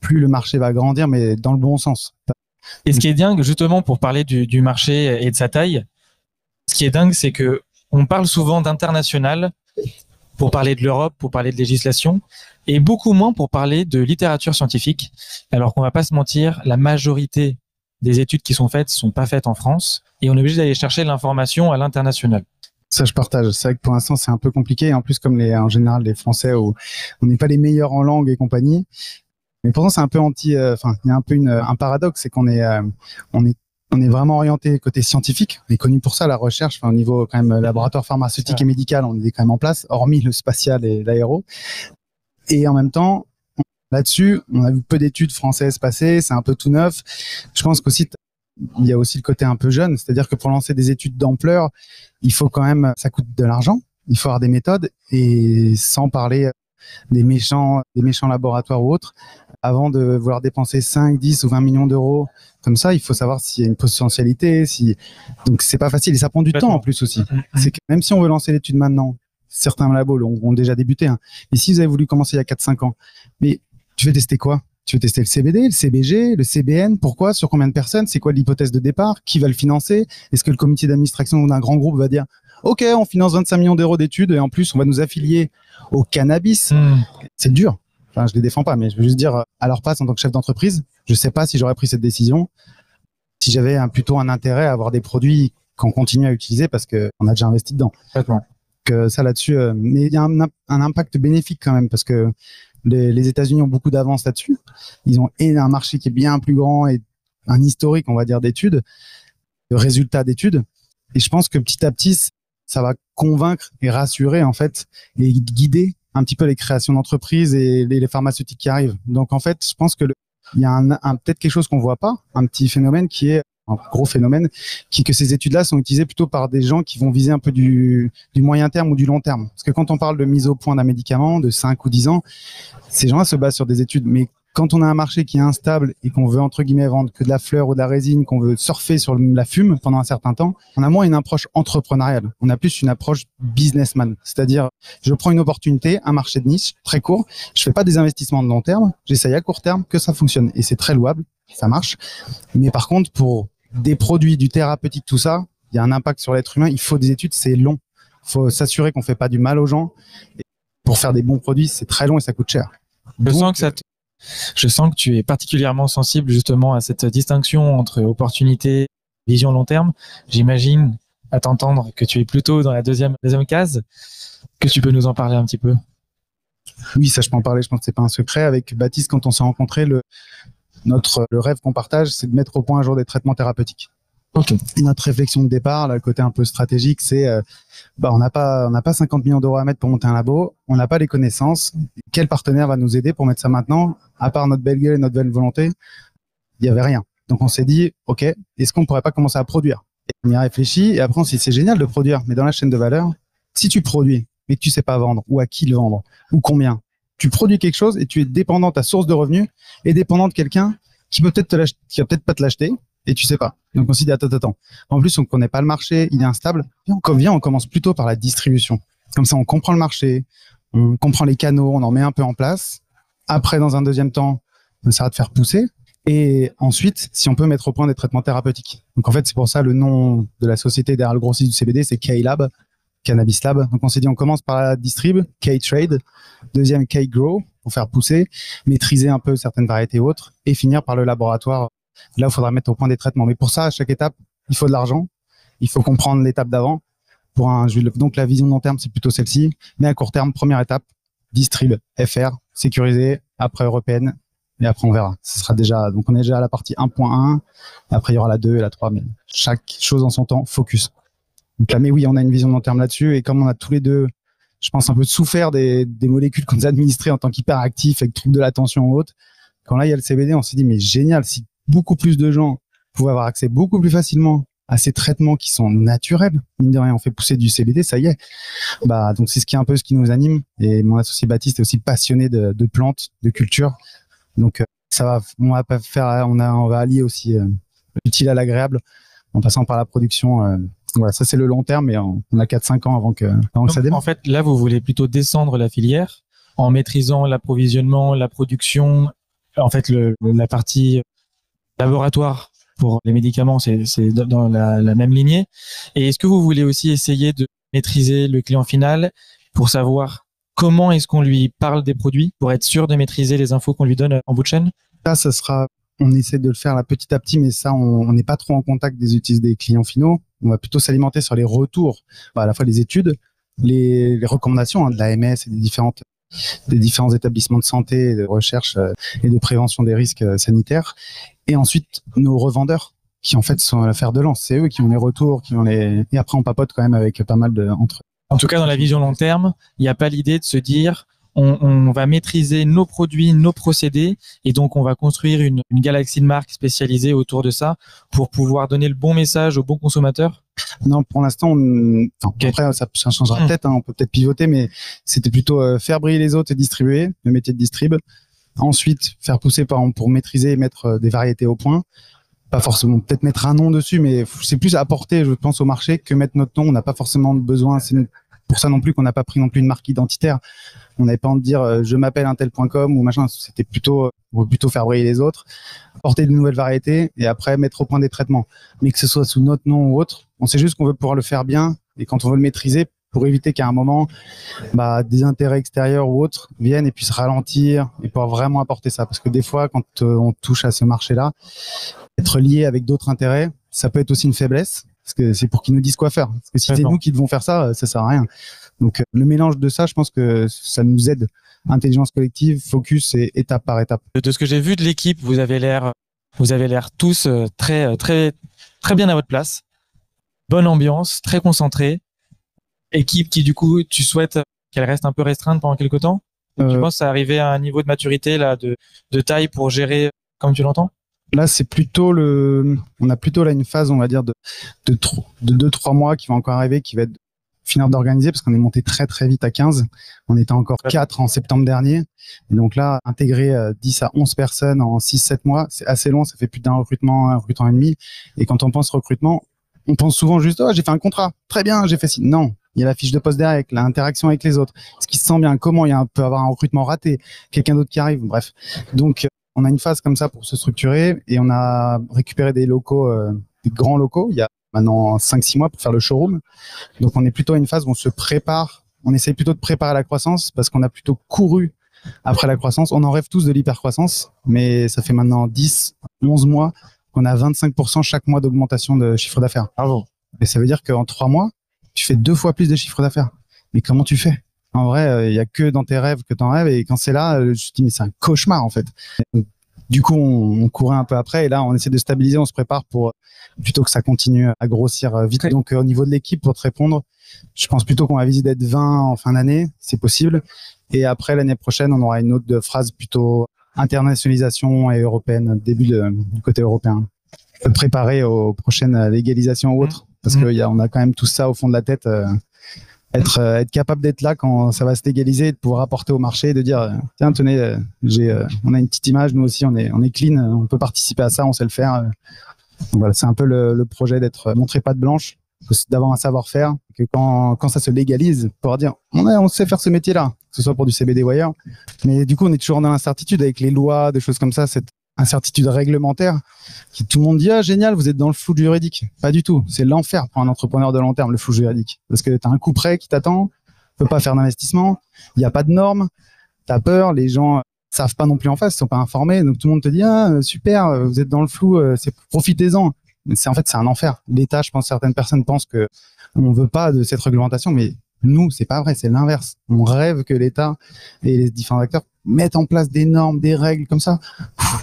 plus le marché va grandir, mais dans le bon sens. Et ce qui est dingue, justement, pour parler du marché et de sa taille, ce qui est dingue, c'est que on parle souvent d'international pour parler de l'Europe, pour parler de législation, et beaucoup moins pour parler de littérature scientifique. Alors qu'on va pas se mentir, la majorité des études qui sont faites sont pas faites en France, et on est obligé d'aller chercher l'information à l'international. Ça, je partage. C'est vrai que pour l'instant, c'est un peu compliqué. En plus, comme les, en général, les Français, on n'est pas les meilleurs en langue et compagnie. Mais pourtant, c'est un peu anti. Euh, enfin, il y a un peu une, un paradoxe, c'est qu'on est, euh, on est on est vraiment orienté côté scientifique. On est connu pour ça, la recherche, enfin, au niveau quand même laboratoire pharmaceutique et médical, on est quand même en place, hormis le spatial et l'aéro. Et en même temps, là-dessus, on a vu peu d'études françaises passer, c'est un peu tout neuf. Je pense qu'aussi, il y a aussi le côté un peu jeune, c'est-à-dire que pour lancer des études d'ampleur, il faut quand même, ça coûte de l'argent, il faut avoir des méthodes, et sans parler des méchants, des méchants laboratoires ou autres, avant de vouloir dépenser 5, 10 ou 20 millions d'euros comme ça, il faut savoir s'il y a une potentialité, si donc c'est pas facile et ça prend du temps en plus aussi. C'est que même si on veut lancer l'étude maintenant, certains labos ont, déjà débuté. Hein. Mais si vous avez voulu commencer il y a 4-5 ans, mais tu veux tester quoi? Tu veux tester le CBD, le CBG, le CBN Pourquoi? Sur combien de personnes? C'est quoi l'hypothèse de départ? Qui va le financer? Est-ce que le comité d'administration d'un grand groupe va dire ok, on finance 25 millions d'euros d'études et en plus on va nous affilier au cannabis? Hmm. C'est dur. Enfin, je les défends pas, mais je veux juste dire, à leur place en tant que chef d'entreprise, je sais pas si j'aurais pris cette décision si j'avais un, plutôt un intérêt à avoir des produits qu'on continue à utiliser parce que on a déjà investi dedans. Complètement. Que ça là-dessus, euh, mais il y a un, un impact bénéfique quand même parce que les, les États-Unis ont beaucoup d'avance là-dessus. Ils ont un marché qui est bien plus grand et un historique, on va dire, d'études, de résultats d'études. Et je pense que petit à petit, ça va convaincre et rassurer en fait et guider un petit peu les créations d'entreprises et les, pharmaceutiques qui arrivent. Donc en fait, je pense que il y a un, un peut-être quelque chose qu'on voit pas, un petit phénomène qui est un gros phénomène, qui que ces études-là sont utilisées plutôt par des gens qui vont viser un peu du, du moyen terme ou du long terme. Parce que quand on parle de mise au point d'un médicament de 5 ou 10 ans, ces gens-là se basent sur des études. Mais quand on a un marché qui est instable et qu'on veut entre guillemets vendre que de la fleur ou de la résine, qu'on veut surfer sur la fume pendant un certain temps, on a moins une approche entrepreneuriale. On a plus une approche businessman, c'est-à-dire je prends une opportunité, un marché de niche très court, je fais pas des investissements de long terme, j'essaye à court terme que ça fonctionne et c'est très louable, ça marche. Mais par contre pour des produits, du thérapeutique, tout ça, il y a un impact sur l'être humain. Il faut des études, c'est long. Il faut s'assurer qu'on fait pas du mal aux gens. Et pour faire des bons produits, c'est très long et ça coûte cher. Je Donc, sens que ça te je sens que tu es particulièrement sensible justement à cette distinction entre opportunité, vision long terme. J'imagine à t'entendre que tu es plutôt dans la deuxième, deuxième case. Que tu peux nous en parler un petit peu? Oui, ça je peux en parler. Je pense que c'est pas un secret. Avec Baptiste, quand on s'est rencontrés, le rêve qu'on partage, c'est de mettre au point un jour des traitements thérapeutiques. Okay. Et notre réflexion de départ, là, le côté un peu stratégique, c'est euh, bah on n'a pas on n'a pas 50 millions d'euros à mettre pour monter un labo, on n'a pas les connaissances. Quel partenaire va nous aider pour mettre ça maintenant? À part notre belle gueule et notre belle volonté, il y avait rien. Donc on s'est dit, ok, est-ce qu'on pourrait pas commencer à produire? Et On y a réfléchi et après on s'est dit c'est génial de produire, mais dans la chaîne de valeur, si tu produis mais que tu sais pas vendre ou à qui le vendre ou combien, tu produis quelque chose et tu es dépendant ta source de revenus est dépendant de quelqu'un qui peut peut-être te qui va peut-être pas te l'acheter et tu sais pas. Donc on s'est dit attends attends. En plus on connaît pas le marché, il est instable. On vient, on commence plutôt par la distribution. Comme ça on comprend le marché, on comprend les canaux, on en met un peu en place. Après dans un deuxième temps, on essaiera de faire pousser. Et ensuite, si on peut mettre au point des traitements thérapeutiques. Donc en fait, c'est pour ça le nom de la société derrière le grossiste du CBD, c'est K-Lab, Cannabis Lab. Donc on s'est dit on commence par la distrib, K-Trade, deuxième K-Grow pour faire pousser, maîtriser un peu certaines variétés autres et finir par le laboratoire Là, il faudra mettre au point des traitements. Mais pour ça, à chaque étape, il faut de l'argent. Il faut comprendre l'étape d'avant. Pour un, donc la vision long terme, c'est plutôt celle-ci. Mais à court terme, première étape, distrib, FR, sécurisé, après européenne, et après on verra. Ce sera déjà, donc on est déjà à la partie 1.1. Après il y aura la 2 et la 3, mais chaque chose en son temps, focus. Mais oui, on a une vision long terme là-dessus, et comme on a tous les deux, je pense un peu souffert des, molécules qu'on a administrées en tant qu'hyperactifs avec troubles de l'attention ou autre. Quand là il y a le CBD, on s'est dit mais génial, si beaucoup plus de gens pouvaient avoir accès beaucoup plus facilement à ces traitements qui sont naturels. Mine de rien, on fait pousser du CBD, ça y est. Bah, donc c'est ce qui est un peu ce qui nous anime. Et mon associé Baptiste est aussi passionné de, de plantes, de culture. Donc euh, ça va, on va pas faire, on a, on va allier aussi euh, l'utile à l'agréable en passant par la production. Euh, voilà, ça c'est le long terme, mais on, a 4-5 ans avant que, avant que ça démarre. En fait, là, vous voulez plutôt descendre la filière en maîtrisant l'approvisionnement, la production, en fait, le, la partie laboratoire pour les médicaments, c'est dans la, même lignée. Et est-ce que vous voulez aussi essayer de maîtriser le client final pour savoir comment est-ce qu'on lui parle des produits pour être sûr de maîtriser les infos qu'on lui donne en bout de chaîne? Ça, ça sera, on essaie de le faire là petit à petit, mais ça, on n'est pas trop en contact des des clients finaux. On va plutôt s'alimenter sur les retours, bah, à la fois les études, les, les recommandations hein, de l'AMS et des différentes des différents établissements de santé, de recherche euh, et de prévention des risques euh, sanitaires. Et ensuite, nos revendeurs, qui en fait sont à faire de lance. C'est eux qui ont les retours, qui ont les. Et après, on papote quand même avec pas mal de entre. En tout cas, dans la vision long terme, il n'y a pas l'idée de se dire on, on, va maîtriser nos produits, nos procédés, et donc on va construire une, une galaxie de marques spécialisées autour de ça pour pouvoir donner le bon message aux bons consommateurs. Non, pour l'instant, on... enfin, après ça, ça changera mmh. peut-être. Hein, on peut peut-être pivoter, mais c'était plutôt euh, faire briller les autres et distribuer le métier de distrib. Ensuite, faire pousser par pour maîtriser et mettre euh, des variétés au point. Pas forcément, peut-être mettre un nom dessus, mais c'est plus apporter, je pense, au marché que mettre notre nom. On n'a pas forcément besoin. C'est pour ça non plus qu'on n'a pas pris non plus une marque identitaire. On n'avait pas envie de dire euh, je m'appelle un tel.com ou machin. C'était plutôt, on plutôt faire briller les autres, apporter de nouvelles variétés et après mettre au point des traitements. Mais que ce soit sous notre nom ou autre, on sait juste qu'on veut pouvoir le faire bien Et quand on veut le maîtriser, pour éviter qu'à un moment, bah, des intérêts extérieurs ou autres viennent et puissent ralentir et pouvoir vraiment apporter ça. Parce que des fois, quand euh, on touche à ce marché-là, être lié avec d'autres intérêts, ça peut être aussi une faiblesse. Parce que c'est pour qu'ils nous disent quoi faire. Parce que si c'est nous qui devons faire ça, ça sert à rien. Donc, euh, le mélange de ça, je pense que ça nous aide. Intelligence collective, focus et étape par étape. De ce que j'ai vu de l'équipe, vous avez l'air, vous avez l'air tous euh, très, très, très bien à votre place. Bonne ambiance, très concentré équipe qui du coup tu souhaites qu'elle reste un peu restreinte pendant quelques temps? Tu euh, penses à arriver à un niveau de maturité là de, de taille pour gérer comme tu l'entends? Là, c'est plutôt le, on a plutôt là une phase, on va dire de de, de deux trois mois qui va encore arriver, qui va être finir d'organiser parce qu'on est monté très très vite à 15. On était encore 4 en septembre dernier. Et donc là, intégrer 10 euh, à 11 personnes en 6-7 mois, c'est assez long. Ça fait plus d'un recrutement, un recrutement et demi. Et quand on pense recrutement, on pense souvent juste, oh, j'ai fait un contrat. Très bien, j'ai fait ci. Non, il y a la fiche de poste derrière, l'interaction avec les autres, ce qui se sent bien, comment il y a un, peut avoir un recrutement raté, quelqu'un d'autre qui arrive, bref. Donc, on a une phase comme ça pour se structurer et on a récupéré des locaux, euh, des grands locaux, il y a maintenant 5-6 mois pour faire le showroom. Donc, on est plutôt à une phase où on se prépare, on essaye plutôt de préparer la croissance parce qu'on a plutôt couru après la croissance. On en rêve tous de l'hypercroissance, mais ça fait maintenant 10, 11 mois qu'on a 25% chaque mois d'augmentation de chiffre d'affaires. Bravo. Et ça veut dire qu'en trois mois, tu fais deux fois plus de chiffre d'affaires. Mais comment tu fais? En vrai, euh, il y a que dans tes rêves que tu en rêves. Et quand c'est là, euh, je te dis, mais c'est un cauchemar en fait. Du coup, on, courait un peu après et là, on essaie de stabiliser, on se prépare pour plutôt que ça continue à grossir euh, vite. Donc, au niveau de l'équipe, pour te répondre, je pense plutôt qu'on va viser d'être 20 en fin d'année, c'est possible. Et après, l'année prochaine, on aura une autre phrase plutôt internationalisation et européenne, début du côté européen. Préparer aux prochaines légalisations ou autres parce mmh. qu'on a quand même tout ça au fond de la tête. Euh, être, euh, être capable d'être là quand ça va se légaliser, de pouvoir apporter au marché, de dire euh, tiens tenez, j'ai, on a une petite image, nous aussi on est, on est clean, on peut participer à ça, on sait le faire. Donc voilà, c'est un peu le, le projet d'être montré pas de blanche, d'avoir un savoir-faire, que quand, quand ça se légalise, pouvoir dire on, on sait faire ce métier-là, que ce soit pour du CBD ou ailleurs. Mais du coup, on est toujours dans l'incertitude avec les lois, des choses comme ça, incertitude réglementaire qui tout le monde dit ah génial vous êtes dans le flou juridique. Pas du tout. C'est l'enfer pour un entrepreneur de long terme le flou juridique. Parce que tu as un coup prêt qui t'attend peut pas faire d'investissement il n'y a pas de normes tu as peur les gens savent pas non plus en face sont pas informés donc tout le monde te dit ah super vous êtes dans le flou euh, c'est profitez-en. Mais c'est en fait c'est un enfer. L'état je pense certaines personnes pensent que on veut pas de cette réglementation mais nous, c'est pas vrai, c'est l'inverse. On rêve que l'État et les différents acteurs mettent en place des normes, des règles comme ça.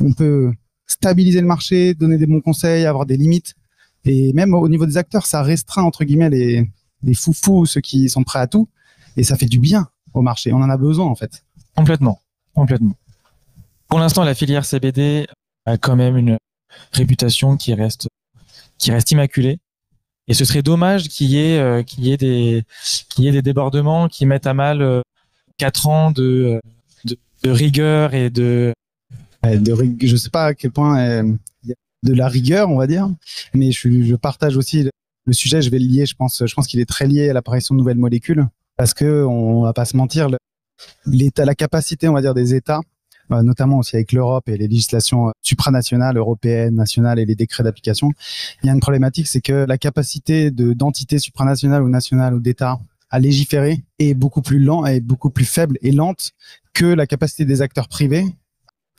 On peut stabiliser le marché, donner des bons conseils, avoir des limites. Et même au niveau des acteurs, ça restreint entre guillemets les, les foufous, ceux qui sont prêts à tout. Et ça fait du bien au marché. On en a besoin en fait. Complètement, complètement. Pour l'instant, la filière CBD a quand même une réputation qui reste qui reste immaculée. Et ce serait dommage qu'il y ait euh, qu'il y ait des qu'il y ait des débordements qui mettent à mal euh, quatre ans de, de, de rigueur et de de je sais pas à quel point euh, il y a de la rigueur on va dire mais je, je partage aussi le sujet je vais le lier je pense je pense qu'il est très lié à l'apparition de nouvelles molécules parce que on va pas se mentir l'état la capacité on va dire des états notamment aussi avec l'Europe et les législations euh, supranationales, européennes, nationales et les décrets d'application. Il y a une problématique, c'est que la capacité de d'entités supranationales ou nationales ou d'États à légiférer est beaucoup plus lent et beaucoup plus faible et lente que la capacité des acteurs privés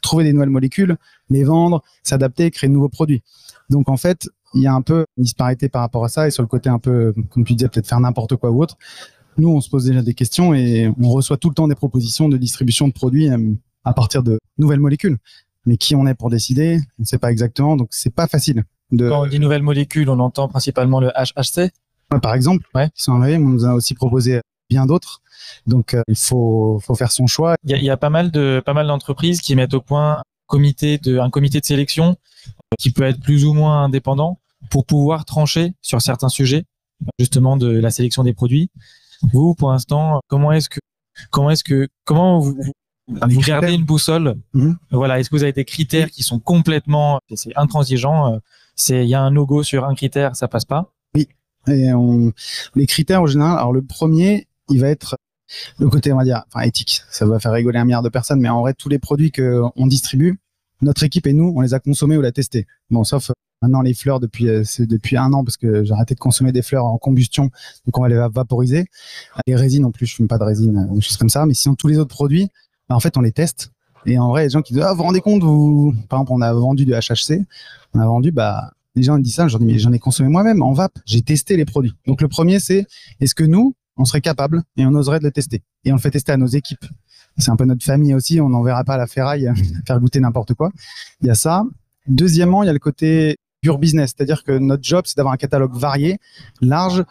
trouver des nouvelles molécules, les vendre, s'adapter, créer de nouveaux produits. Donc en fait, il y a un peu une disparité par rapport à ça et sur le côté un peu, comme tu disais, peut-être faire n'importe quoi ou autre. Nous, on se pose déjà des questions et on reçoit tout le temps des propositions de distribution de produits euh, à partir de nouvelles molécules. Mais qui on est pour décider, on ne sait pas exactement, donc c'est pas facile. De... Quand on dit nouvelles molécules, on entend principalement le HHC. par exemple, ouais. qui sont arrivés, on nous a aussi proposé bien d'autres. Donc euh, il faut, faut faire son choix. Il y a, il y a pas mal de pas mal d'entreprises qui mettent au point un comité de un comité de sélection euh, qui peut être plus ou moins indépendant pour pouvoir trancher sur certains sujets justement de la sélection des produits. Vous, pour l'instant, comment est-ce que comment est-ce que comment vous, vous gardez une boussole. Mhm. Voilà, est-ce que vous avez des critères qui sont complètement, c'est intransigeant. Euh, c'est, il y a un logo sur un critère, ça passe pas? Oui. Et on, les critères en général. Alors le premier, il va être le côté, on va dire, enfin éthique. Ça va faire rigoler un milliard de personnes, mais en vrai, tous les produits que on distribue, notre équipe et nous, on les a consommés ou l'a testé. Bon, sauf maintenant les fleurs depuis euh, c'est depuis un an parce que j'ai arrêté de consommer des fleurs en combustion, donc on va les vaporiser. Les résines en plus, je fume pas de résine des choses comme ça, mais sinon tous les autres produits, bah, en fait on les teste. Et en vrai, les gens qui disent ah vous vous rendez compte vous par exemple on a vendu du HHC, on a vendu bah les gens disent ça, ai, j'en ai consommé moi-même en vape, j'ai testé les produits. Donc le premier c'est est-ce que nous on serait capable et on oserait de le tester? Et on le fait tester à nos équipes. C'est un peu notre famille aussi, on n'enverra pas à la ferraille faire goûter n'importe quoi. Il y a ça. Deuxièmement, il y a le côté pure business, c'est-à-dire que notre job, c'est d'avoir un catalogue varié, large,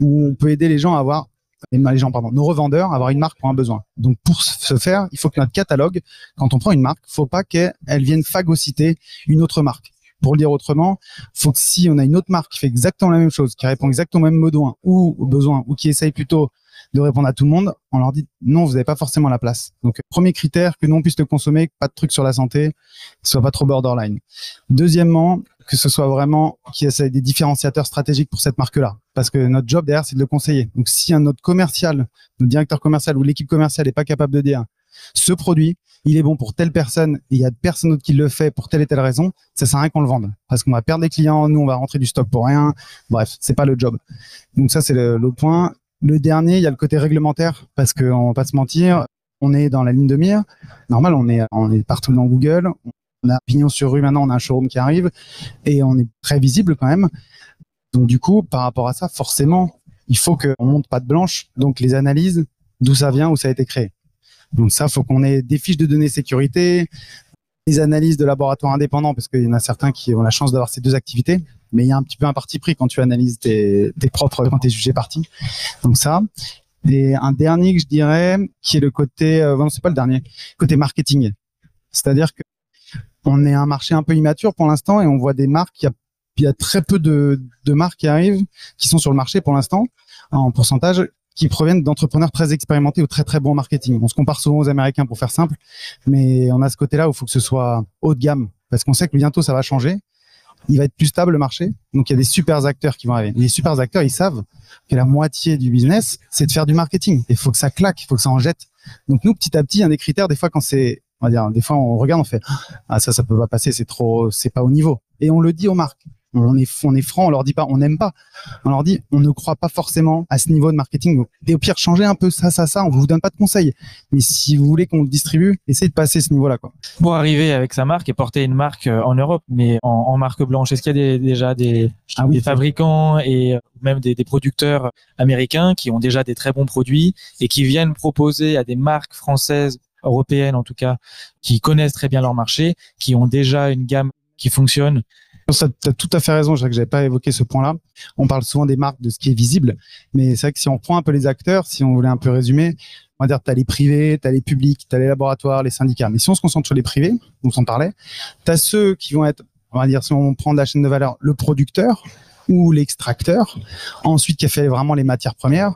où on peut aider les gens à avoir les gens, pardon, nos revendeurs avoir une marque pour un besoin. Donc pour ce faire, il faut que notre catalogue, quand on prend une marque, faut pas qu'elle vienne phagocyter une autre marque. Pour le dire autrement, faut que si on a une autre marque qui fait exactement la même chose, qui répond exactement au même besoin ou au besoin, ou qui essaye plutôt de répondre à tout le monde, on leur dit non, vous n'avez pas forcément la place. Donc premier critère, que nous on puisse le consommer, pas de trucs sur la santé, soit pas trop borderline. Deuxièmement, que ce soit vraiment qui essaie des différenciateurs stratégiques pour cette marque-là. Parce que notre job derrière, c'est de le conseiller. Donc, si un autre commercial, notre directeur commercial ou l'équipe commerciale n'est pas capable de dire ce produit, il est bon pour telle personne et il y a personne d'autre qui le fait pour telle et telle raison, ça sert à rien qu'on le vende. Parce qu'on va perdre des clients, nous, on va rentrer du stock pour rien. Bref, c'est pas le job. Donc, ça, c'est l'autre point. Le dernier, il y a le côté réglementaire parce qu'on va pas se mentir, on est dans la ligne de mire. Normal, on est, on est partout dans Google on a pignon sur rue maintenant, on a un showroom qui arrive et on est très visible quand même. Donc du coup, par rapport à ça, forcément, il faut qu'on monte pas de blanche. Donc les analyses, d'où ça vient, où ça a été créé. Donc ça, faut qu'on ait des fiches de données sécurité, des analyses de laboratoires indépendants, parce qu'il y en a certains qui ont la chance d'avoir ces deux activités. Mais il y a un petit peu un parti pris quand tu analyses tes, propres, quand tu es jugé parti. Donc ça. Et un dernier que je dirais, qui est le côté, euh, non, c'est pas le dernier, côté marketing. C'est-à-dire que on est un marché un peu immature pour l'instant et on voit des marques. Il y a, très peu de, marques qui arrivent, qui sont sur le marché pour l'instant en pourcentage, qui proviennent d'entrepreneurs très expérimentés ou très très bons en marketing. On se compare souvent aux Américains pour faire simple, mais on a ce côté-là où il faut que ce soit haut de gamme parce qu'on sait que bientôt ça va changer. Il va être plus stable le marché, donc il y a des super acteurs qui vont arriver. Les super acteurs, ils savent que la moitié du business, c'est de faire du marketing. Il faut que ça claque, il faut que ça en jette. Donc nous, petit à petit, un des critères, des fois, quand c'est on va dire, des fois, on regarde, on fait, ah, ça, ça peut pas passer, c'est trop, c'est pas au niveau. Et on le dit aux marques. On est, on est franc, on leur dit pas, on n'aime pas. On leur dit, on ne croit pas forcément à ce niveau de marketing. Et au pire, changez un peu ça, ça, ça. On vous donne pas de conseils. Mais si vous voulez qu'on le distribue, essayez de passer ce niveau-là, quoi. Pour arriver avec sa marque et porter une marque euh, en Europe, mais en, marque blanche, est-ce qu'il y a déjà des, ah des fabricants et euh, même des, des producteurs américains qui ont déjà des très bons produits et qui viennent proposer à des marques françaises européennes en tout cas, qui connaissent très bien leur marché, qui ont déjà une gamme qui fonctionne. Tu as tout à fait raison, je que j'avais pas évoqué ce point-là. On parle souvent des marques, de ce qui est visible, mais c'est vrai que si on prend un peu les acteurs, si on voulait un peu résumer, on va dire tu as les privés, tu as les publics, tu as les laboratoires, les syndicats. Mais si on se concentre sur les privés, on s'en parlait, tu as ceux qui vont être, on va dire, si on prend de la chaîne de valeur, le producteur, ou l'extracteur, ensuite qui a fait vraiment les matières premières.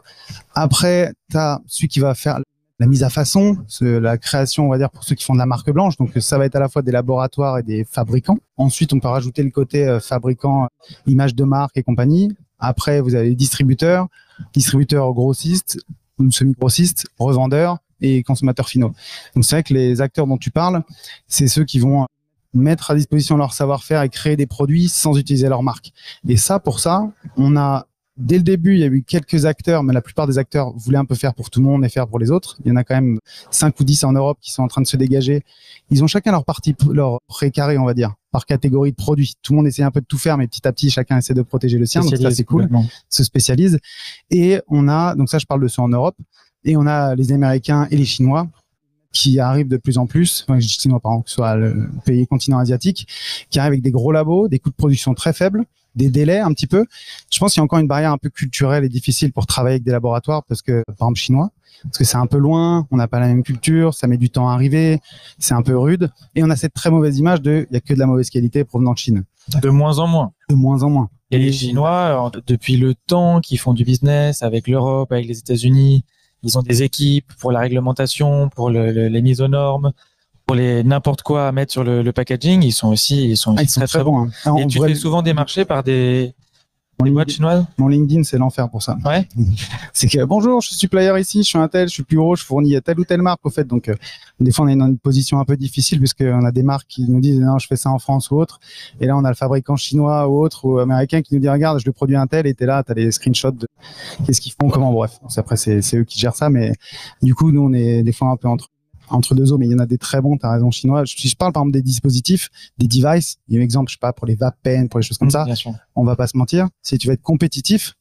Après, tu as celui qui va faire la mise à façon, la création, on va dire, pour ceux qui font de la marque blanche. Donc, ça va être à la fois des laboratoires et des fabricants. Ensuite, on peut rajouter le côté euh, fabricant, image de marque et compagnie. Après, vous avez les distributeurs, distributeurs grossistes, semi-grossistes, revendeurs et consommateurs finaux. Donc, c'est vrai que les acteurs dont tu parles, c'est ceux qui vont mettre à disposition leur savoir-faire et créer des produits sans utiliser leur marque. Et ça, pour ça, on a Dès le début, il y a eu quelques acteurs, mais la plupart des acteurs voulaient un peu faire pour tout le monde et faire pour les autres. Il y en a quand même 5 ou 10 en Europe qui sont en train de se dégager. Ils ont chacun leur partie, leur précaré, on va dire, par catégorie de produits. Tout le monde essaie un peu de tout faire, mais petit à petit, chacun essaie de protéger le sien. Donc ça, c'est cool. Se spécialise. Et on a, donc ça, je parle de ceux en Europe. Et on a les Américains et les Chinois qui arrivent de plus en plus, enfin, je dis Chinois, par exemple, que ce soit le pays continent asiatique, qui arrivent avec des gros labos, des coûts de production très faibles, des délais un petit peu. Je pense qu'il y a encore une barrière un peu culturelle et difficile pour travailler avec des laboratoires parce que, par exemple, chinois, parce que c'est un peu loin, on n'a pas la même culture, ça met du temps à arriver, c'est un peu rude, et on a cette très mauvaise image de, il y a que de la mauvaise qualité provenant de Chine. De moins en moins. De moins en moins. Et les Chinois, depuis le temps qu'ils font du business avec l'Europe, avec les États-Unis, ils ont des équipes pour la réglementation, pour les mises aux normes, pour les n'importe quoi à mettre sur le, packaging, ils sont aussi, ils sont, ah, très, très, bons. Hein. Et tu fais souvent démarcher par des, Les boîtes chinoises Mon LinkedIn, c'est l'enfer pour ça. Ouais. c'est que bonjour, je suis supplier ici, je suis un tel, je suis plus gros, je fournis telle ou telle marque au fait. Donc, euh, des fois, on est dans une position un peu difficile puisqu'on a des marques qui nous disent non, je fais ça en France ou autre. Et là, on a le fabricant chinois ou autre ou américain qui nous dit regarde, je le produis un tel et t'es là, t'as les screenshots de qu'est-ce qu'ils font, comment, bref. Après, c'est eux qui gèrent ça, mais du coup, nous, on est des fois un peu entre entre deux eaux, mais il y en a des très bons, tu as raison, chinois. Si je parle par exemple des dispositifs, des devices, il y a un exemple, je sais pas, pour les vapen, pour les choses comme ça, on va pas se mentir, si tu veux être compétitif,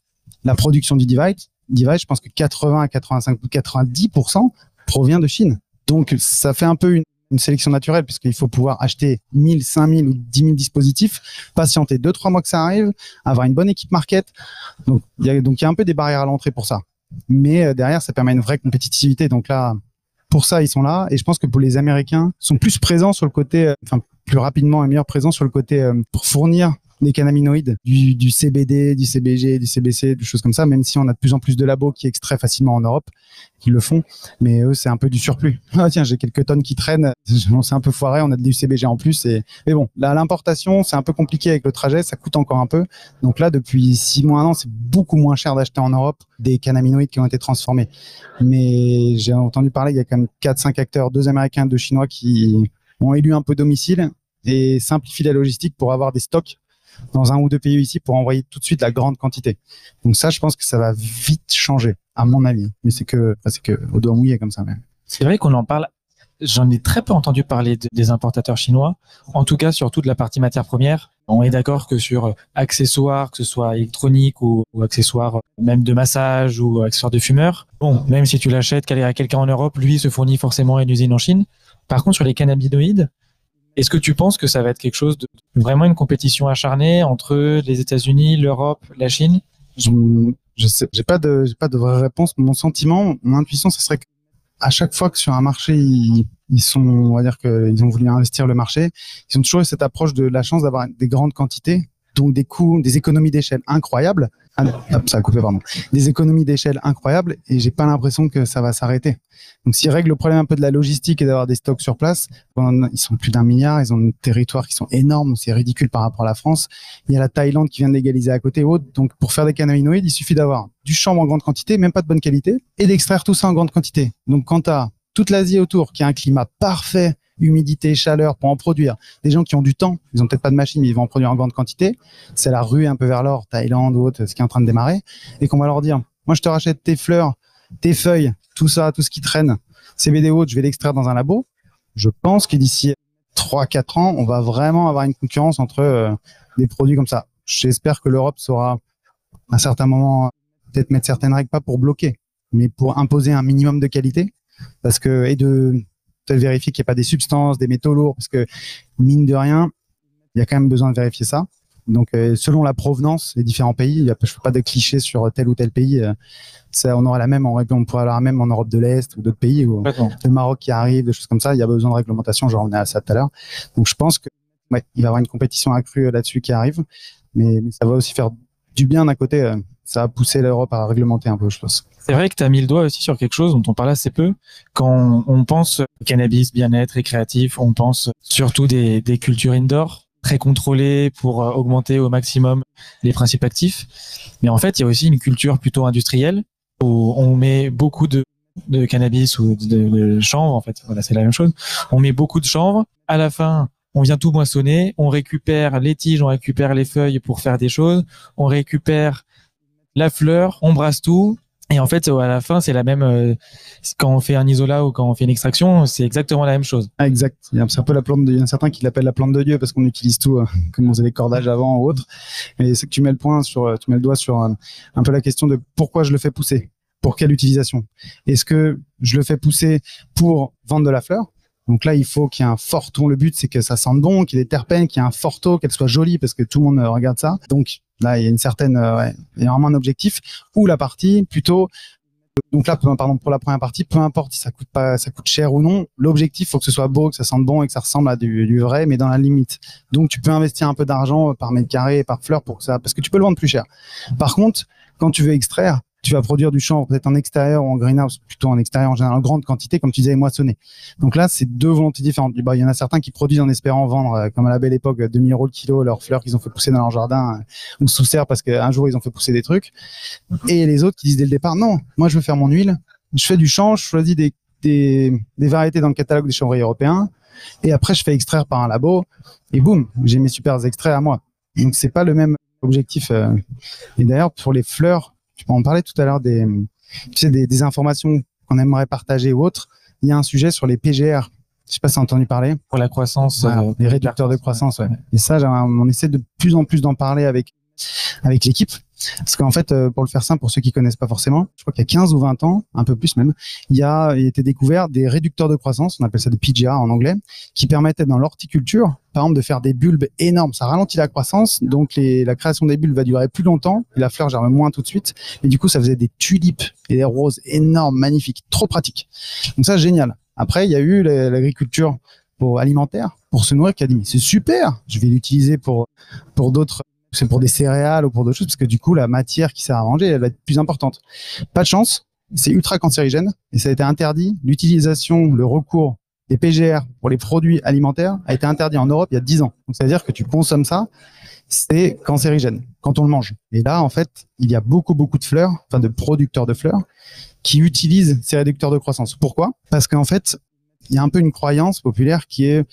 la production du device, device, je pense que 80 à 85 ou 90% provient de Chine. Donc, ça fait un peu une, sélection naturelle puisqu'il faut pouvoir acheter 1000, 5000 ou 10 000 dispositifs, patienter deux, trois mois que ça arrive, avoir une bonne équipe market. Donc, il y a, donc, il y a un peu des barrières à l'entrée pour ça. Mais euh, derrière, ça permet une vraie compétitivité. Donc là, pour ça, ils sont là. Et je pense que pour les Américains, sont plus présents sur le côté, euh, enfin plus rapidement et meilleur présents sur le côté euh, pour fournir des cannabinoïdes, du, du, CBD, du CBG, du CBC, des choses comme ça, même si on a de plus en plus de labos qui extraient facilement en Europe, qui le font, mais eux, c'est un peu du surplus. Ah tiens, j'ai quelques tonnes qui traînent, on s'est un peu foiré, on a du CBG en plus, et, mais bon, là, l'importation, c'est un peu compliqué avec le trajet, ça coûte encore un peu. Donc là, depuis six mois, un an, c'est beaucoup moins cher d'acheter en Europe des cannabinoïdes qui ont été transformés. Mais j'ai entendu parler, il y a quand même quatre, cinq acteurs, deux américains, deux chinois qui ont élu un peu domicile et simplifient la logistique pour avoir des stocks dans un ou deux pays ici pour envoyer tout de suite la grande quantité. Donc ça, je pense que ça va vite changer, à mon avis. Mais c'est que, c'est que au doigt mouillé comme ça. Mais... C'est vrai qu'on en parle. J'en ai très peu entendu parler des importateurs chinois. En tout cas, sur toute la partie matière première. On est d'accord que sur accessoires, que ce soit électronique ou, accessoires même de massage ou accessoires de fumeur, bon, même si tu l'achètes à quelqu'un en Europe, lui se fournit forcément une usine en Chine. Par contre, sur les cannabinoïdes, est-ce que tu penses que ça va être quelque chose de vraiment une compétition acharnée entre les États-Unis, l'Europe, la Chine? Je, j'ai pas de, pas de vraie réponse. Mon sentiment, mon intuition, ce serait qu'à chaque fois que sur un marché ils, ils sont, on va dire qu'ils ont voulu investir le marché, ils ont toujours eu cette approche de la chance d'avoir des grandes quantités donc des coûts, des économies d'échelle incroyables. Ah, ça a coupé, pardon. Des économies d'échelle incroyables et j'ai pas l'impression que ça va s'arrêter. Donc s'ils règlent le problème un peu de la logistique et d'avoir des stocks sur place, ils sont plus d'un milliard, ils ont des territoires qui sont énormes, c'est ridicule par rapport à la France. Il y a la Thaïlande qui vient de légaliser à côté haute. Donc pour faire des cannabinoïdes, il suffit d'avoir du chanvre en grande quantité, même pas de bonne qualité, et d'extraire tout ça en grande quantité. Donc quand as toute l'Asie autour qui a un climat parfait humidité, chaleur pour en produire. Des gens qui ont du temps, ils ont peut-être pas de machine, mais ils vont en produire en grande quantité. C'est la rue un peu vers l'or, Thaïlande ou autre, ce qui est en train de démarrer. Et qu'on va leur dire, moi, je te rachète tes fleurs, tes feuilles, tout ça, tout ce qui traîne, CBD ou je vais l'extraire dans un labo. Je pense que d'ici 3-4 ans, on va vraiment avoir une concurrence entre euh, des produits comme ça. J'espère que l'Europe saura, à un certain moment, peut-être mettre certaines règles, pas pour bloquer, mais pour imposer un minimum de qualité. Parce que, et de, vérifier qu'il n'y a pas des substances, des métaux lourds, parce que mine de rien, il y a quand même besoin de vérifier ça. Donc, euh, selon la provenance des différents pays, il y a, je ne fais pas de clichés sur tel ou tel pays. Euh, ça, on aura la même, on, on pourrait avoir la même en Europe de l'Est ou d'autres pays, ou le Maroc qui arrive, des choses comme ça. Il y a besoin de réglementation. J'en revenais à ça tout à l'heure. Donc, je pense que ouais, il va y avoir une compétition accrue euh, là-dessus qui arrive, mais, ça va aussi faire du bien d'un côté. Ça va pousser l'Europe à réglementer un peu, je pense. C'est vrai que tu as mis le doigt aussi sur quelque chose dont on parle assez peu. Quand on pense cannabis, bien-être, récréatif, on pense surtout des, des cultures indoor très contrôlées pour euh, augmenter au maximum les principes actifs. Mais en fait, il y a aussi une culture plutôt industrielle où on met beaucoup de, de cannabis ou de, chanvre. En fait, voilà, c'est la même chose. On met beaucoup de chanvre. À la fin, on vient tout moissonner. On récupère les tiges, on récupère les feuilles pour faire des choses. On récupère la fleur, on brasse tout et en fait, à la fin, c'est la même. Euh, quand on fait un isolat ou quand on fait une extraction, c'est exactement la même chose. Ah, exact. C'est un peu la plante. De, il y a certains qui l'appellent la plante de Dieu parce qu'on utilise tout, euh, comme on faisait les cordages avant ou autre. Mais c'est que tu mets le point sur, euh, tu mets le doigt sur un peu la question de pourquoi je le fais pousser? Pour quelle utilisation? Est-ce que je le fais pousser pour vendre de la fleur? Donc là, il faut qu'il y ait un fort ton. Le but, c'est que ça sente bon, qu'il y ait des terpènes, qu'il y ait un fort taux, qu'elle soit jolie parce que tout le monde regarde ça. Donc Là, il y a une certaine, euh, ouais, il y a vraiment un objectif. Ou la partie plutôt. Donc là, pardon, pour la première partie, peu importe si ça coûte pas, ça coûte cher ou non, l'objectif faut que ce soit beau, que ça sente bon et que ça ressemble à du, vrai, mais dans la limite. Donc tu peux investir un peu d'argent par mètre carré et par fleur pour ça, parce que tu peux le vendre plus cher. Par contre, quand tu veux extraire, tu vas produire du chanvre peut-être en extérieur ou en greenhouse, plutôt en extérieur en général, en grande quantité, comme tu disais, moissonner. Donc là, c'est deux volontés différentes. Bah, il y en a certains qui produisent en espérant vendre, euh, comme à la belle époque, 2000 euros le kilo, leurs fleurs qu'ils ont fait pousser dans leur jardin euh, ou sous serre parce qu'un jour ils ont fait pousser des trucs. Et les autres qui disent dès le départ, non, moi je veux faire mon huile, je fais du chanvre, je choisis des, des, des variétés dans le catalogue des chanvriers européens, et après je fais extraire par un labo, et boum, j'ai mes super extraits à moi. Donc c'est pas le même objectif. euh. Et d'ailleurs, pour les fleurs, tu peux en parler tout à l'heure des, tu sais, des, des informations qu'on aimerait partager ou autres. Il y a un sujet sur les PGR. Je sais pas si tu as entendu parler. Pour la croissance. Voilà, euh, les réducteurs de croissance. Ouais. Et ça, on essaie de plus en plus d'en parler avec avec l'équipe. Parce qu'en fait, euh, pour le faire simple, pour ceux qui connaissent pas forcément, je crois qu'il y a 15 ou 20 ans, un peu plus même, il y a, été découvert des réducteurs de croissance, on appelle ça des PGR en anglais, qui permettaient dans l'horticulture, par exemple, de faire des bulbes énormes. Ça ralentit la croissance, donc la création des bulbes va durer plus longtemps, et la fleur germe moins tout de suite. Et du coup, ça faisait des tulipes et des roses énormes, magnifiques, trop pratiques. Donc ça, génial. Après, il y a eu la- l'agriculture alimentaire, pour se nourrir, qui a dit, c'est super, je vais l'utiliser pour, pour d'autres c'est pour des céréales ou pour d'autres choses, parce que du coup, la matière qui sert à manger, elle va être plus importante. Pas de chance, c'est ultra cancérigène et ça a été interdit. L'utilisation, le recours des PGR pour les produits alimentaires a été interdit en Europe il y a 10 ans. Donc, c'est-à-dire que tu consommes ça, c'est cancérigène quand on le mange. Et là, en fait, il y a beaucoup, beaucoup de fleurs, enfin de producteurs de fleurs, qui utilisent ces réducteurs de croissance. Pourquoi? Parce qu'en fait, il y a un peu une croyance populaire qui est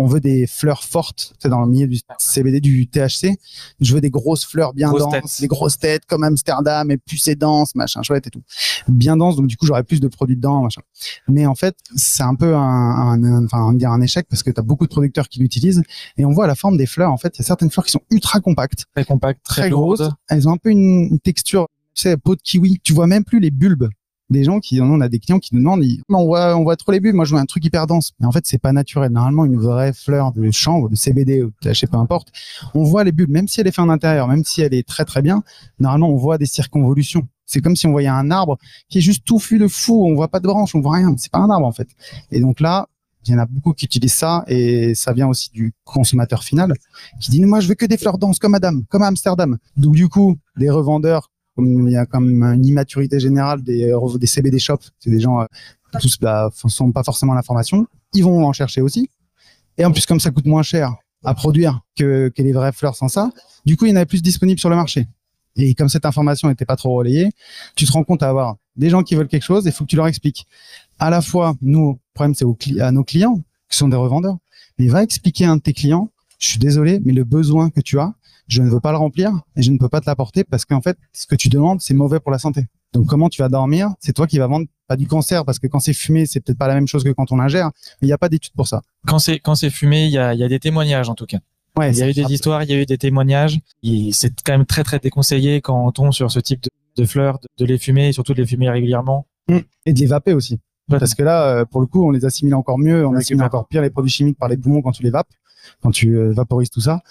on veut des fleurs fortes, c'est dans le milieu du CBD, du THC. Je veux des grosses fleurs bien Grosses denses, têtes. des grosses têtes comme Amsterdam et plus c'est dense, machin, chouette et tout. Bien dense, donc du coup j'aurais plus de produits dedans, machin. Mais en fait, c'est un peu un, un, un- enfin, on va dire un échec parce que tu as beaucoup de producteurs qui l'utilisent et on voit la forme des fleurs. En fait, il y a certaines fleurs qui sont ultra compactes, Très compact, très, très, lourde. grosses. Elles ont un peu une, une texture, tu sais, peau de kiwi. Tu vois même plus les bulbes. Des gens qui, on a des clients qui nous demandent, ils, on voit, on voit trop les bulbes. Moi, je veux un truc hyper dense. Mais en fait, c'est pas naturel. Normalement, une vraie fleur de chanvre, de CBD ou de peu importe, on voit les bulbes, même si elle est faite en intérieur, même si elle est très très bien. Normalement, on voit des circonvolutions. C'est comme si on voyait un arbre qui est juste touffu de fou. On voit pas de branches, on voit rien. C'est pas un arbre en fait. Et donc là, il y en a beaucoup qui utilisent ça et ça vient aussi du consommateur final qui dit moi je veux que des fleurs denses comme Madame, comme Amsterdam. Donc du coup, des revendeurs comme il y a comme une immaturité générale des euh, des CBD shops, c'est des gens euh, tous bah, sont pas forcément à l'information, ils vont en chercher aussi. Et en plus comme ça coûte moins cher à produire que, que les vraies fleurs sans ça, du coup il y en avait plus disponibles sur le marché. Et comme cette information n'était pas trop relayée, tu te rends compte à avoir des gens qui veulent quelque chose et il faut que tu leur expliques. À la fois, nous, le problème c'est à nos clients, qui sont des revendeurs, mais va expliquer à un de tes clients, je suis désolé, mais le besoin que tu as, je ne veux pas le remplir et je ne peux pas te l'apporter parce qu'en fait, ce que tu demandes, c'est mauvais pour la santé. Donc, comment tu vas dormir C'est toi qui vas vendre pas du cancer parce que quand c'est fumé, c'est peut-être pas la même chose que quand on ingère. Mais il n'y a pas d'études pour ça. Quand c'est quand c'est fumé, il y a, il y a des témoignages en tout cas. Ouais, Il y a eu des histoires, il y a eu des témoignages. C'est quand même très très déconseillé quand on tombe sur ce type de, de fleurs, de, de les fumer et surtout de les fumer régulièrement. et de les vaper aussi. Parce que là, euh, pour le coup, on les assimile encore mieux, on assimile encore pire les produits chimiques par les poumons quand tu les vapes, quand tu euh, vaporises tout ça.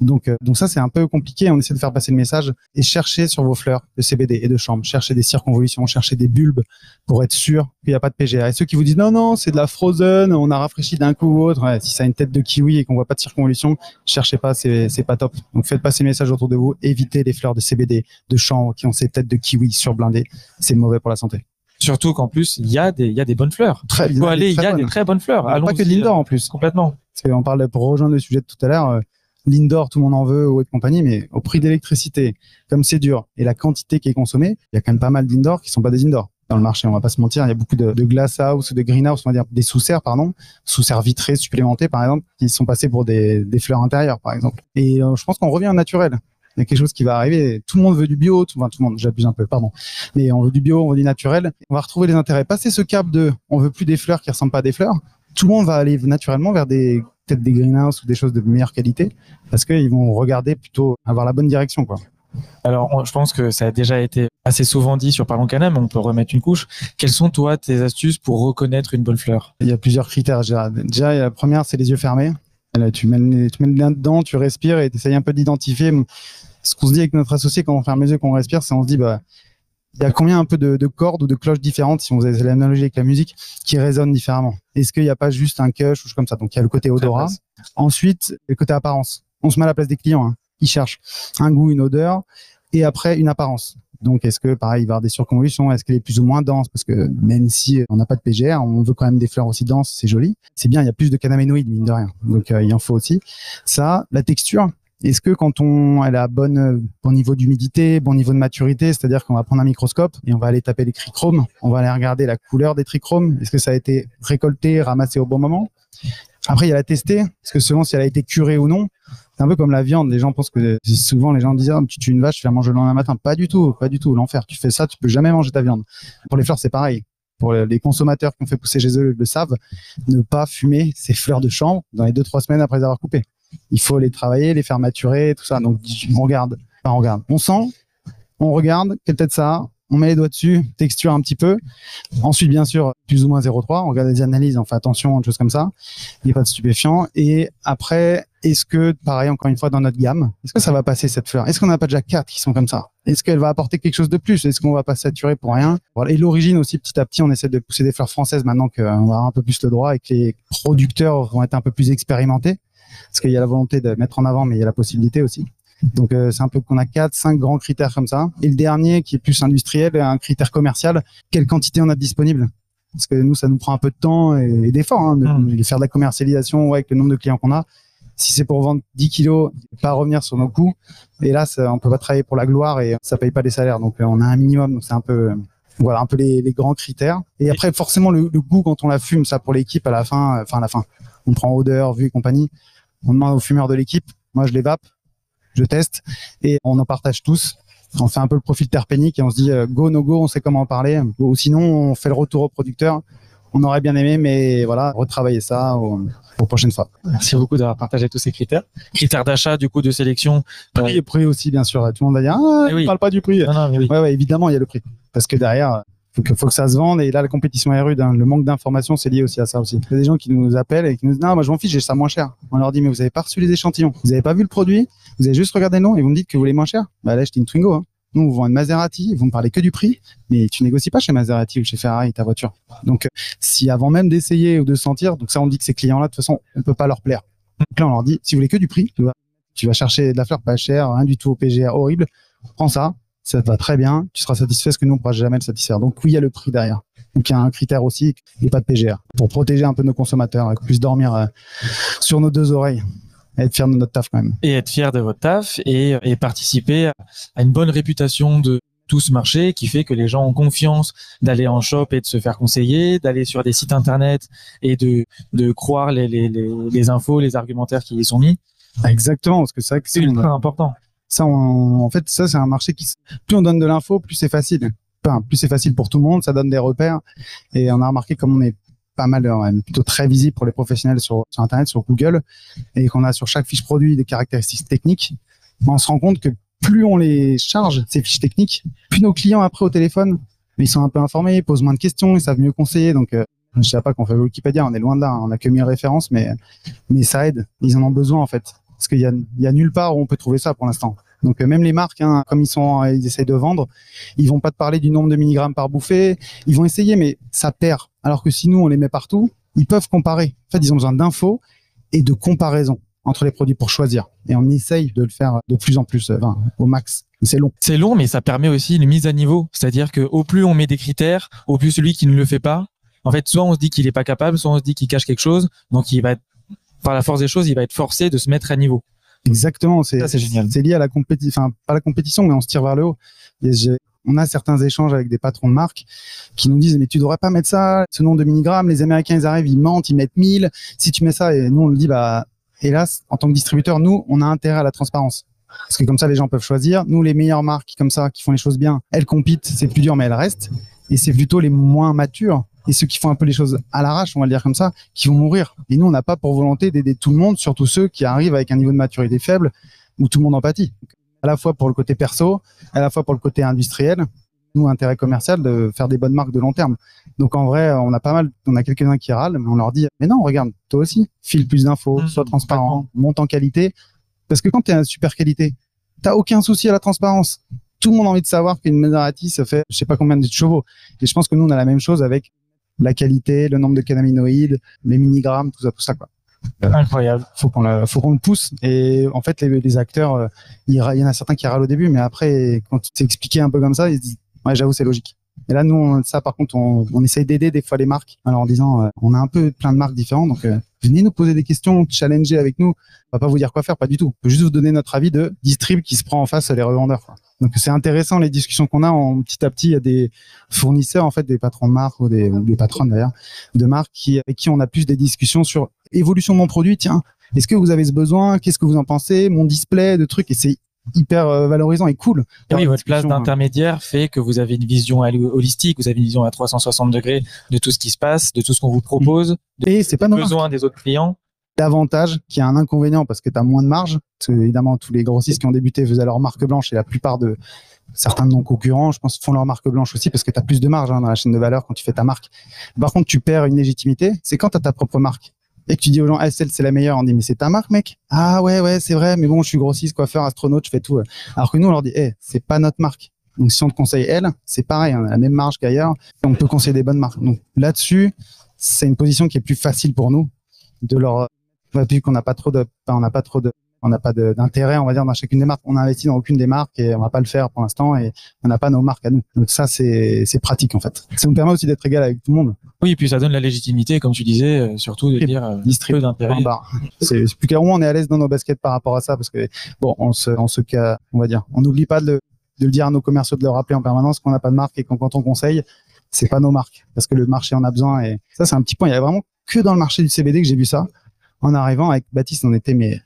Donc, euh, donc ça, c'est un peu compliqué. On essaie de faire passer le message et chercher sur vos fleurs de CBD et de chambre, chercher des circonvolutions, chercher des bulbes pour être sûr qu'il n'y a pas de PGA. Et ceux qui vous disent non, non, c'est de la frozen, on a rafraîchi d'un coup ou autre. Ouais, si ça a une tête de kiwi et qu'on voit pas de circonvolution, cherchez pas, c'est c'est pas top. Donc faites passer le message autour de vous. Évitez les fleurs de CBD, de chambre qui ont ces têtes de kiwi surblindées. C'est mauvais pour la santé. Surtout qu'en plus, il y a des il y a des bonnes fleurs. Très Il faut aller, il y a des très bonnes fleurs. pas Allons-y, que de l'indoor en plus. Complètement. Qu'on parle pour rejoindre le sujet de tout à l'heure, euh, l'indoor, tout le monde en veut ou et compagnie, mais au prix d'électricité, comme c'est dur et la quantité qui est consommée, il y a quand même pas mal d'indoor qui sont pas des indoor dans le marché. On va pas se mentir, il y a beaucoup de, glass house ou de greenhouse, on va dire des sous-serres, pardon, sous-serres vitrées supplémentées par exemple, qui sont passés pour des, des fleurs intérieures par exemple. Et euh, je pense qu'on revient au naturel. Il y a quelque chose qui va arriver. Tout le monde veut du bio, tout, enfin, tout le monde, j'abuse un peu, pardon. Mais on veut du bio, on veut du naturel. On va retrouver les intérêts. Passer ce cap de, on veut plus des fleurs qui ressemblent pas à des fleurs. Tout le monde va aller naturellement vers des, peut-être des greenhouses ou des choses de meilleure qualité parce qu'ils vont regarder plutôt avoir la bonne direction, quoi. Alors, on- je pense que ça a déjà été assez souvent dit sur Parlons Cana, mais on peut remettre une couche. Quelles sont, toi, tes astuces pour reconnaître une bonne fleur? Il y a plusieurs critères. Déjà, Déjà, la première, c'est les yeux fermés. Là, tu mets, le- tu mets le nez dedans, tu respires et tu essayes un peu d'identifier. Ce qu'on se dit avec notre associé quand on ferme les yeux, quand on respire, c'est on se dit, bah, il y a combien un peu de, de cordes ou de cloches différentes, si on faisait l'analogie avec la musique, qui résonnent différemment? Est-ce qu'il n'y a pas juste un cush ou chose comme ça? Donc, il y a le côté odorat. Ensuite, le côté apparence. On se met à la place des clients. Hein. Ils cherchent un goût, une odeur et après une apparence. Donc, est-ce que, pareil, il va y avoir des surconvolutions? Est-ce qu'elle est plus ou moins dense? Parce que même si on n'a pas de PGR, on veut quand même des fleurs aussi denses, c'est joli. C'est bien, il y a plus de cannabinoïdes, mine de rien. Donc, euh, il en faut aussi. Ça, la texture. Est-ce que quand on a bon niveau d'humidité, bon niveau de maturité, c'est-à-dire qu'on va prendre un microscope et on va aller taper les trichromes, on va aller regarder la couleur des trichromes, est-ce que ça a été récolté, ramassé au bon moment? Après, il y a la tester, parce que selon si elle a été curée ou non, c'est un peu comme la viande. Les gens pensent que souvent les gens disent ah, tu tues une vache, tu vas manger le lendemain matin. Pas du tout, pas du tout. L'enfer. Tu fais ça, tu peux jamais manger ta viande. Pour les fleurs, c'est pareil. Pour les consommateurs qui ont fait pousser chez eux le savent, ne pas fumer ces fleurs de chambre dans les deux trois semaines après avoir coupées. Il faut les travailler, les faire maturer, tout ça. Donc on regarde, on regarde, on sent, on regarde quelle tête ça on met les doigts dessus, texture un petit peu. Ensuite, bien sûr, plus ou moins 0,3. On regarde les analyses, on fait attention, des choses comme ça. Il n'y a pas de stupéfiant. Et après, est-ce que, pareil, encore une fois, dans notre gamme, est-ce que ça va passer cette fleur? Est-ce qu'on n'a pas déjà quatre qui sont comme ça? Est-ce qu'elle va apporter quelque chose de plus? Est-ce qu'on va pas saturer pour rien? Voilà. Et l'origine aussi, petit à petit, on essaie de pousser des fleurs françaises maintenant qu'on va avoir un peu plus le droit et que les producteurs vont être un peu plus expérimentés. Parce qu'il y a la volonté de mettre en avant, mais il y a la possibilité aussi. Donc euh, c'est un peu qu'on a quatre, cinq grands critères comme ça. Et le dernier qui est plus industriel, un critère commercial, quelle quantité on a disponible Parce que nous, ça nous prend un peu de temps et, d'effort hein, de, mmh. faire de la commercialisation avec le nombre de clients qu'on a. Si c'est pour vendre 10 kilos, pas revenir sur nos coûts. Et là, ça, on peut pas travailler pour la gloire et ça paye pas les salaires. Donc euh, on a un minimum. Donc c'est un peu voilà un peu les, les, grands critères. Et après forcément le, le, goût quand on la fume, ça pour l'équipe à la fin, enfin à la fin, on prend odeur, vue et compagnie. On demande aux fumeurs de l'équipe. Moi je les vape je teste et on en partage tous. On fait un peu le profil terpénique et on se dit euh, go no go, on sait comment en parler. Ou sinon on fait le retour au producteur. On aurait bien aimé, mais voilà, retravailler ça aux, prochaines fois. Merci beaucoup d'avoir partagé tous ces critères. Critères d'achat, du coup, de sélection. Prix et prix aussi, bien sûr. Tout le monde va dire, ah, eh parle pas du prix. Non, oui. ouais, ouais, évidemment, il y a le prix. Parce que derrière, faut que, faut que ça se vende. Et là, la compétition est rude. Hein. Le manque d'informations, c'est lié aussi à ça aussi. Il y a des gens qui nous appellent et qui nous disent, non, moi, je m'en fiche, j'ai ça moins cher. On leur dit, mais vous avez pas reçu les échantillons. Vous avez pas vu le produit. Vous avez juste regardé le nom et vous me dites que vous voulez moins cher. Bah, là, j'étais une Twingo, hein. Nous, on vend une Maserati, vous me parlez que du prix, mais tu négocies pas chez Maserati ou chez Ferrari ta voiture. Donc, si avant même d'essayer ou de sentir, donc ça, on dit que ces clients-là, de toute façon, on peut pas leur plaire. Donc là, on leur dit, si vous voulez que du prix, tu vas, chercher de la fleur pas chère, rien du tout au PGA horrible, prends ça, ça te va très bien, tu seras satisfait, ce que nous, on pourra jamais le satisfaire. Donc oui, il y a le prix derrière. Donc il y a un critère aussi, et pas de PGR, pour protéger un peu nos consommateurs, et puissent dormir euh, sur nos deux oreilles. Et être fier de notre taf quand même. Et être fier de votre taf et, et participer à une bonne réputation de tout ce marché qui fait que les gens ont confiance d'aller en shop et de se faire conseiller, d'aller sur des sites internet et de, de croire les, les, les, les infos, les argumentaires qui y sont mis. Exactement, parce que c'est c'est ultra important. Ça, en fait, ça, c'est un marché qui, plus on donne de l'info, plus c'est facile. Enfin, plus c'est facile pour tout le monde, ça donne des repères. Et on a remarqué comme on est pas mal, plutôt très visible pour les professionnels sur, sur Internet, sur Google, et qu'on a sur chaque fiche produit des caractéristiques techniques, on se rend compte que plus on les charge, ces fiches techniques, plus nos clients après au téléphone, ils sont un peu informés, ils posent moins de questions, ils savent mieux conseiller. Donc, euh, je sais pas qu'on fait Wikipédia, on est loin de là, hein. on a que 1000 références, mais, mais ça aide. Ils en ont besoin, en fait. Parce qu'il y a, nulle part où on peut trouver ça pour l'instant. Donc euh, même les marques, hein, comme ils sont, ils essayent de vendre, ils vont pas te parler du nombre de milligrammes par bouffée. Ils vont essayer, mais ça perd. Alors que si nous on les met partout, ils peuvent comparer. En fait, ils ont besoin d'infos et de comparaison entre les produits pour choisir. Et on essaye de le faire de plus en plus, enfin, au max. C'est long. C'est long, mais ça permet aussi une mise à niveau. C'est-à-dire que au plus on met des critères, au plus celui qui ne le fait pas, en fait, soit on se dit qu'il est pas capable, soit on se dit qu'il cache quelque chose. Donc, il va par la force des choses, il va être forcé de se mettre à niveau. Exactement, c'est C'est lié à la compétition, enfin pas la compétition, mais on se tire vers le haut. on a certains échanges avec des patrons de marques qui nous disent mais tu devrais pas mettre ça, ce nombre de milligrammes. Les Américains ils arrivent, ils mentent, ils mettent 1000. Si tu mets ça et nous on le dit bah hélas en tant que distributeur nous on a intérêt à la transparence parce que comme ça les gens peuvent choisir. Nous les meilleures marques comme ça qui font les choses bien, elles compitent, c'est plus dur mais elles restent. Et c'est plutôt les moins matures et ceux qui font un peu les choses à l'arrache, on va le dire comme ça, qui vont mourir. Et nous, on n'a pas pour volonté d'aider tout le monde, surtout ceux qui arrivent avec un niveau de maturité faible, où tout le monde en pâtit. À la fois pour le côté perso, à la fois pour le côté industriel, nous, intérêt commercial de faire des bonnes marques de long terme. Donc en vrai, on a pas mal, on a quelques-uns qui râlent, mais on leur dit, mais non, regarde, toi aussi, file plus d'infos, mmh, sois transparent, monte en qualité. Parce que quand tu es à super qualité, t'as aucun souci à la transparence. Tout le monde a envie de savoir qu'une Maserati, ça fait je sais pas combien de chevaux. Et je pense que nous, on a la même chose avec la qualité, le nombre de cannabinoïdes, les milligrammes, tout ça, tout ça quoi. Incroyable. Faut qu'on le, faut qu'on le pousse. Et en fait, les, les acteurs, euh, il y en a certains qui râlent au début, mais après, quand tu t'es expliqué un peu comme ça, ils se disent, ouais, j'avoue, c'est logique. Et là, nous, on- ça, par contre, on, on essaye d'aider des fois les marques, alors en disant, euh, on a un peu plein de marques différentes, donc euh, venez nous poser des questions, challenger avec nous. On va pas vous dire quoi faire, pas du tout. On peut juste vous donner notre avis de distrib qui se prend en face les revendeurs. quoi. Donc c'est intéressant les discussions qu'on a. En, petit à petit, il y a des fournisseurs, en fait, des patrons de marques ou des, ou des patronnes d'ailleurs, de marques qui, avec qui on a plus des discussions sur évolution de mon produit. Tiens, est-ce que vous avez ce besoin? Qu'est-ce que vous en pensez? Mon display, de trucs. Et c'est hyper euh, valorisant et cool. Et oui, votre place discussion, d'intermédiaire fait que vous avez une vision holi- holistique, vous avez une vision à 360 degrés de tout ce qui se passe, de tout ce qu'on vous propose, Et c'est pas besoins des autres clients. Davantage qu'il y a un inconvénient parce que tu as moins de marge. Parce que, évidemment, tous les grossistes qui ont débuté faisaient leur marque blanche et la plupart de certains de nos concurrents, je pense, font leur marque blanche aussi parce que tu as plus de marge hein, dans la chaîne de valeur quand tu fais ta marque. Par contre, tu perds une légitimité. C'est quand tu as ta propre marque et que tu dis aux gens, ah, celle, c'est la meilleure. On dit, mais c'est ta marque, mec. Ah ouais, ouais, c'est vrai. Mais bon, je suis grossiste, coiffeur, astronaute, je fais tout. Alors que nous, on leur dit, eh, c'est pas notre marque. Donc, si on te conseille elle, c'est pareil, on a la même marge qu'ailleurs. On peut conseiller des bonnes marques. Donc, là-dessus, c'est une position qui est plus facile pour nous de leur vu qu'on n'a pas trop de, on n'a pas trop de, on n'a pas de- d'intérêt, on va dire, dans chacune des marques. On a investi dans aucune des marques et on va pas le faire pour l'instant et on n'a pas nos marques à nous. Donc ça, c'est, c'est pratique en fait. Ça nous permet aussi d'être égal avec tout le monde. Oui, et puis ça donne la légitimité, comme tu disais, euh, surtout de Et dire euh, peu d'intérêt. C'est plus où on est à l'aise dans nos baskets par rapport à ça parce que bon, on se, on se ca- on va dire, on n'oublie pas de, le- de le dire à nos commerciaux de le rappeler en permanence qu'on n'a pas de marque et qu'on quand on conseille, c'est pas nos marques parce que le marché en a besoin et ça c'est un petit point. Il y a vraiment que dans le marché du CBD que j'ai vu ça. En arrivant avec Baptiste, on était mais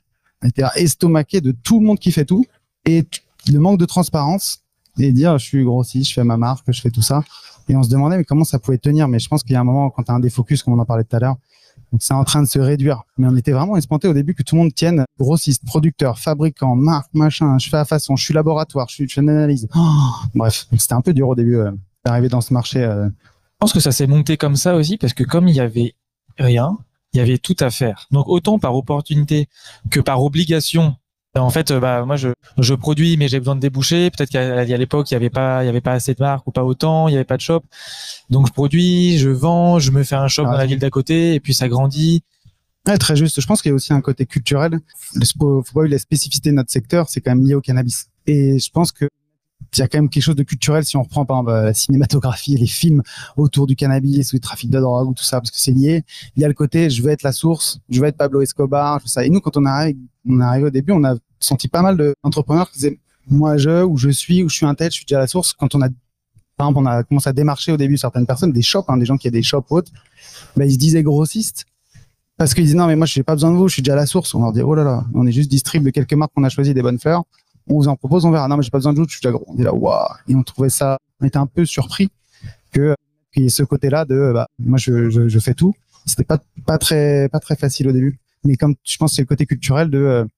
estomaqué de tout le monde qui fait tout et le manque de transparence et dire je suis grossiste, je fais ma marque, je fais tout ça et on se demandait mais comment ça pouvait tenir? Mais je pense qu'il y a un moment quand tu as un défocus comme on en parlait tout à l'heure c'est en train de se réduire. Mais on était vraiment espanté au début que tout le monde tienne grossiste, producteur, fabricant, marque, machin. Je fais à façon, je suis laboratoire, je, suis, fais une analyse. Oh Bref, c'était un peu dur au début euh, d'arriver dans ce marché. euh. Je pense que ça s'est monté comme ça aussi parce que comme il y avait rien, il y avait tout à faire. Donc autant par opportunité que par obligation. En fait, euh, bah moi je, je produis mais j'ai besoin de déboucher. Peut-être qu'à l'époque il y avait pas il y avait pas assez de marques ou pas autant, il y avait pas de shop. Donc je produis, je vends, je me fais un shop Ah, dans la ville d'à côté et puis ça grandit. Ouais, très juste. Je pense qu'il y a aussi un côté culturel. Faut pas la spécificité de notre secteur, c'est quand même lié au cannabis. Et je pense que il y a quand même quelque chose de culturel si on reprend par exemple la cinématographie, les films autour du cannabis ou du trafic de drogue ou tout ça, parce que c'est lié. Il y a le côté je veux être la source, je veux être Pablo Escobar, tout ça. Et nous, quand on arrive, on est arrivé au début, on a senti pas mal d'entrepreneurs qui disaient moi je ou je suis ou je suis un tel, je suis déjà la source. Quand on a par exemple, on a commencé à démarcher au début certaines personnes, des shops, hein, des gens qui ont des shops hautes, ben, ils se disaient grossistes parce qu'ils disaient non mais moi je n'ai pas besoin de vous, je suis déjà la source. On leur dit oh là là, on est juste distrib de quelques marques qu'on a choisi des bonnes fleurs. On vous en propose, on verra. Non mais j'ai pas besoin de vous, je suis déjà gros. On est là waouh et on trouvait ça, on était un peu surpris que qu'il y ait ce côté-là de bah moi je, je, je fais tout. C'était pas pas très pas très facile au début, mais comme je pense c'est le côté culturel de euh, tu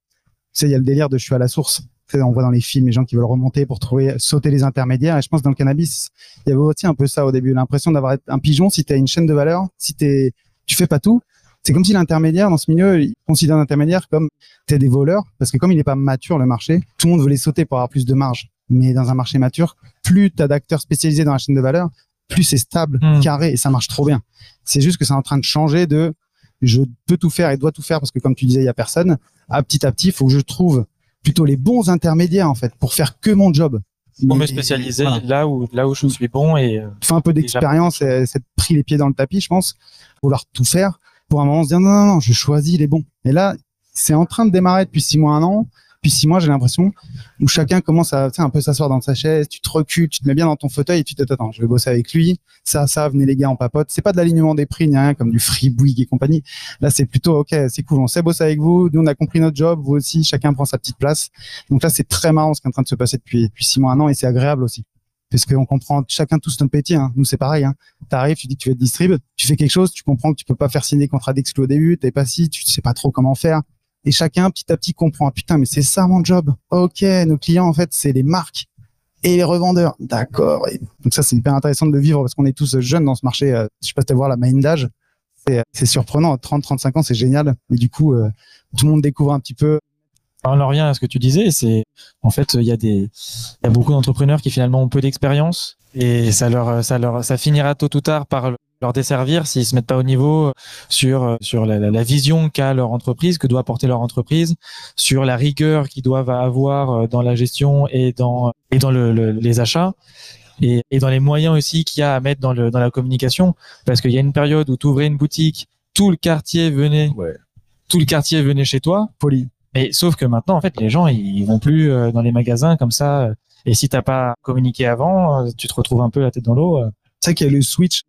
sais il y a le délire de je suis à la source. On voit dans les films les gens qui veulent remonter pour trouver sauter les intermédiaires et je pense dans le cannabis il y avait aussi un peu ça au début l'impression d'avoir un pigeon si tu as une chaîne de valeur si t'es tu fais pas tout c'est comme si l'intermédiaire dans ce milieu il considère l'intermédiaire comme t'es des voleurs parce que comme il est pas mature le marché tout le monde veut les sauter pour avoir plus de marge. Mais dans un marché mature plus t'as d'acteurs spécialisés dans la chaîne de valeur plus c'est stable Hmm. carré et ça marche trop bien. C'est juste que c'est en train de changer de je peux tout faire et dois tout faire parce que comme tu disais il y a personne. À petit à petit il faut que je trouve plutôt les bons intermédiaires en fait pour faire que mon job. Pour me spécialiser voilà. là où là où je suis bon et euh, fait un peu d'expérience et s'être pris les pieds dans le tapis, je pense, vouloir tout faire pour un moment se dire non, non, non, je choisis les bons. Et là, c'est en train de démarrer depuis six mois, un an. Puis six mois, j'ai l'impression où chacun commence à un peu s'asseoir dans sa chaise, tu te recules, tu te mets bien dans ton fauteuil et tu te attends, je vais bosser avec lui. Ça, ça, venez les gars, on papote. C'est pas de l'alignement des prix ni rien comme du free Bouygues et compagnie. Là, c'est plutôt ok, c'est cool, on sait bosser avec vous. Nous, on a compris notre job, vous aussi, chacun prend sa petite place. Donc là, c'est très marrant ce qui est en train de se passer depuis depuis six mois, un an et c'est agréable aussi parce qu'on comprend chacun tous notre métier. Hein. Nous, c'est pareil. Hein. Tu arrives, tu dis que tu veux être distrib, tu fais quelque chose, tu comprends que tu peux pas faire signer des contrats d'exclus au début, t'es pas si, tu sais pas trop comment faire. Et chacun, petit à petit, comprend. Ah, putain, mais c'est ça mon job. Ok, nos clients, en fait, c'est les marques et les revendeurs. D'accord. Donc ça, c'est hyper intéressant de le vivre parce qu'on est tous jeunes dans ce marché. Euh, Je sais pas si tu voir la moyenne d'âge. C'est, c'est surprenant. 30, 35 ans, c'est génial. Mais du coup, euh, tout le monde découvre un petit peu. On en revient à ce que tu disais, c'est en fait il y a des il y a beaucoup d'entrepreneurs qui finalement ont peu d'expérience et ça leur ça leur ça finira tôt ou tard par leur desservir s'ils se mettent pas au niveau sur sur la, la vision qu'a leur entreprise, que doit porter leur entreprise, sur la rigueur qu'ils doivent avoir dans la gestion et dans et dans le, les achats. Et, et, dans les moyens aussi qu'il y a à mettre dans, le, dans la communication, parce qu'il y a une période où tu ouvrais une boutique, tout le quartier venait, ouais. tout le quartier venait chez toi, poli. Mais sauf que maintenant, en fait, les gens, ils vont plus dans les magasins comme ça. Et si t'as pas communiqué avant, tu te retrouves un peu la tête dans l'eau. C'est qu'il y a le switch,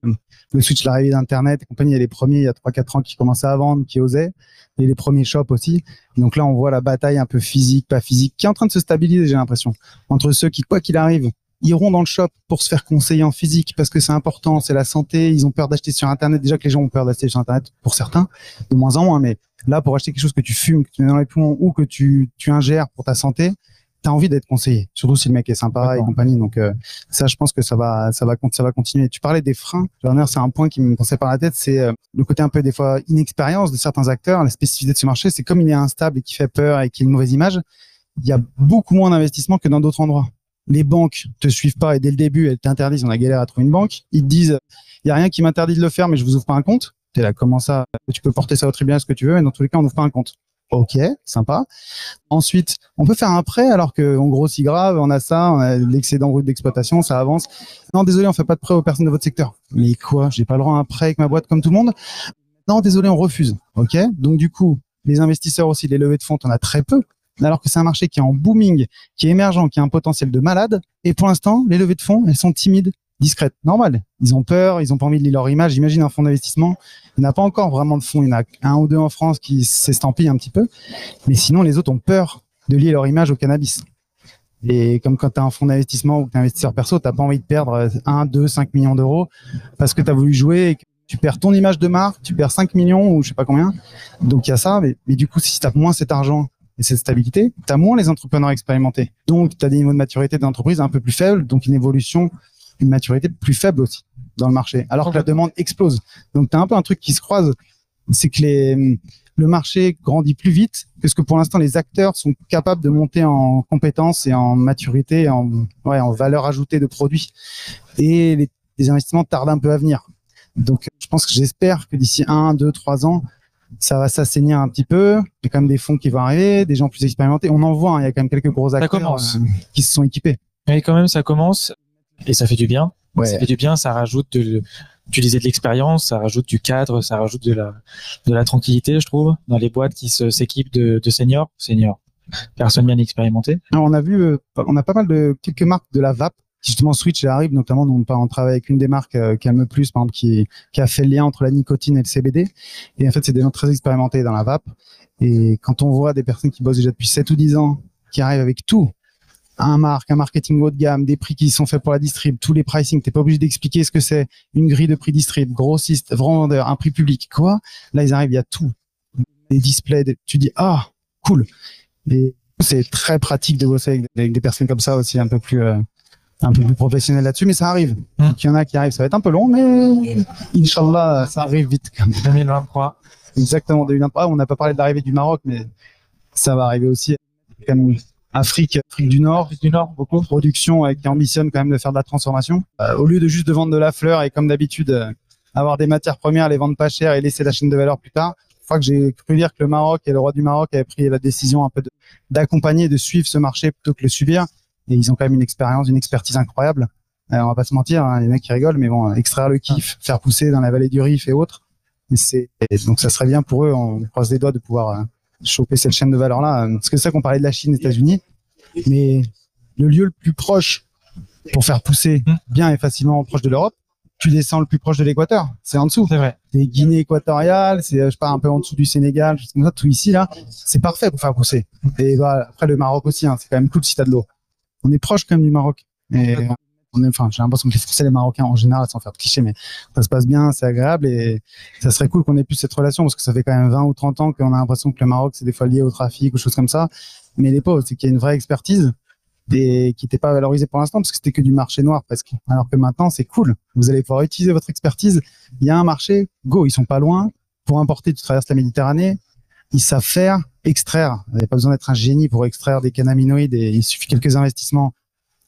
le switch, l'arrivée d'Internet et compagnie. Il y a les premiers, il y a 3-4 ans, qui commençaient à vendre, qui osaient. Et les premiers shops aussi. Donc là, on voit la bataille un peu physique, pas physique, qui est en train de se stabiliser, j'ai l'impression. Entre ceux qui, quoi qu'il arrive, iront dans le shop pour se faire conseiller en physique parce que c'est important, c'est la santé. Ils ont peur d'acheter sur Internet. Déjà que les gens ont peur d'acheter sur Internet pour certains, de moins en moins. Mais là, pour acheter quelque chose que tu fumes, que tu mets dans les poumons ou que tu, tu ingères pour ta santé, t'as envie d'être conseillé, surtout si le mec est sympa et compagnie. Donc euh, ça, je pense que ça va, ça va, ça va continuer. Tu parlais des freins. c'est un point qui me passait par la tête, c'est euh, le côté un peu des fois inexpérience de certains acteurs. La spécificité de ce marché, c'est comme il est instable et qui fait peur et qui a une mauvaise image, il y a beaucoup moins d'investissement que dans d'autres endroits. Les banques te suivent pas et dès le début, elles t'interdisent. On a galère à trouver une banque. Ils te disent, il y a rien qui m'interdit de le faire, mais je vous ouvre pas un compte. T'es là, comment ça? Tu peux porter ça au tribunal, ce que tu veux, mais dans tous les cas, on n'ouvre pas un compte. Ok, sympa. Ensuite, on peut faire un prêt alors qu'on grossit grave, on a ça, on a l'excédent brut d'exploitation, ça avance. Non, désolé, on fait pas de prêt aux personnes de votre secteur. Mais quoi J'ai pas le droit à un prêt avec ma boîte comme tout le monde? Non, désolé, on refuse. Ok? Donc du coup, les investisseurs aussi, les levées de fonds, on a très peu. Alors que c'est un marché qui est en booming, qui est émergent, qui a un potentiel de malade. Et pour l'instant, les levées de fonds, elles sont timides discrète, normal. Ils ont peur, ils ont pas envie de lire leur image. Imagine un fonds d'investissement, il n'a pas encore vraiment de fonds. Il y en a un ou deux en France qui s'estampillent un petit peu, mais sinon les autres ont peur de lier leur image au cannabis. Et comme quand tu as un fonds d'investissement ou que tu investisseur perso, tu pas envie de perdre 1, 2, 5 millions d'euros parce que tu as voulu jouer et tu perds ton image de marque, tu perds 5 millions ou je sais pas combien. Donc il y a ça, mais, mais du coup, si tu as moins cet argent et cette stabilité, tu as moins les entrepreneurs expérimentés. Donc tu as des niveaux de maturité d'entreprise un peu plus faibles, donc une évolution une maturité plus faible aussi dans le marché, alors que la demande explose. Donc, tu as un peu un truc qui se croise, c'est que les, le marché grandit plus vite que ce que pour l'instant les acteurs sont capables de monter en compétences et en maturité, en, ouais, en valeur ajoutée de produits. Et les, les investissements tardent un peu à venir. Donc, je pense que j'espère que d'ici un, deux, trois ans, ça va s'assainir un petit peu. Il y a quand même des fonds qui vont arriver, des gens plus expérimentés. On en voit, hein, il y a quand même quelques gros acteurs euh, qui se sont équipés. Et quand même, ça commence. Et ça fait du bien. Ouais. Ça fait du bien, ça rajoute de, tu disais de l'expérience, ça rajoute du cadre, ça rajoute de la, de la tranquillité, je trouve, dans les boîtes qui s'équipent de, de seniors, seniors, personnes bien expérimentées. Alors, on a vu, euh, on a pas mal de quelques marques de la vape justement Switch arrive notamment on, on travaille avec une des marques euh, Calme Plus par exemple qui, qui a fait le lien entre la nicotine et le CBD et en fait c'est des gens très expérimentés dans la vape et quand on voit des personnes qui bossent déjà depuis 7 ou 10 ans qui arrivent avec tout un marque, un marketing haut de gamme, des prix qui sont faits pour la distrib, tous les pricing, t'es pas obligé d'expliquer ce que c'est, une grille de prix distrib, grossiste, vendeur, un prix public, quoi? Là, ils arrivent, il y a tout. Des displays, tu dis, ah, cool. Et c'est très pratique de bosser avec, des personnes comme ça aussi, un peu plus, euh, un peu plus professionnels là-dessus, mais ça arrive. Hum. Il y en a qui arrivent, ça va être un peu long, mais Inch'Allah, ça arrive vite. 2023. Exactement, 2023. On n'a pas parlé de l'arrivée du Maroc, mais ça va arriver aussi. Afrique, Afrique du Nord, du Nord, beaucoup. Production qui ambitionne quand même de faire de la transformation. Euh, au lieu de juste de vendre de la fleur et comme d'habitude euh, avoir des matières premières, les vendre pas cher et laisser la chaîne de valeur plus tard. Je crois que j'ai cru dire que le Maroc et le roi du Maroc avaient pris la décision un peu d'accompagner, de, suivre ce marché plutôt que le subir. Et ils ont quand même une expérience, une expertise incroyable. Euh, on va pas se mentir, hein, les mecs qui rigolent, mais bon, extraire le kiff, faire pousser dans la vallée du Rif et autres. Et donc ça serait bien pour eux. On croise les doigts de pouvoir choper cette chaîne de valeur là. Parce que c'est ça qu'on parlait de la Chine, des États-Unis, mais le lieu le plus proche pour faire pousser hmm. bien et facilement proche de l'Europe, tu descends le plus proche de l'équateur, c'est en dessous. C'est vrai. C'est Guinée équatoriale, c'est je pars un peu en dessous du Sénégal, comme ça, tout ici là, c'est parfait pour faire pousser. Et bah, après le Maroc aussi, hein, c'est quand même cool si t'as de l'eau. On est proche quand même du Maroc. Et on est, enfin, j'ai l'impression que les Français, les Marocains en général, sans faire de cliché, mais ça se passe bien, c'est agréable et ça serait cool qu'on ait plus cette relation parce que ça fait quand même 20 ou 30 ans qu'on a l'impression que le Maroc, c'est des fois lié au trafic ou choses comme ça. Mais les pauvres, c'est qu'il y a une vraie expertise qui n'était pas valorisée pour l'instant parce que c'était que du marché noir presque. Alors que maintenant, c'est cool. Vous allez pouvoir utiliser votre expertise. Il y a un marché, go, ils sont pas loin. Pour importer, tu traverses la Méditerranée. Ils savent faire, extraire. Il n'y a pas besoin d'être un génie pour extraire des cannabinoïdes et il suffit quelques investissements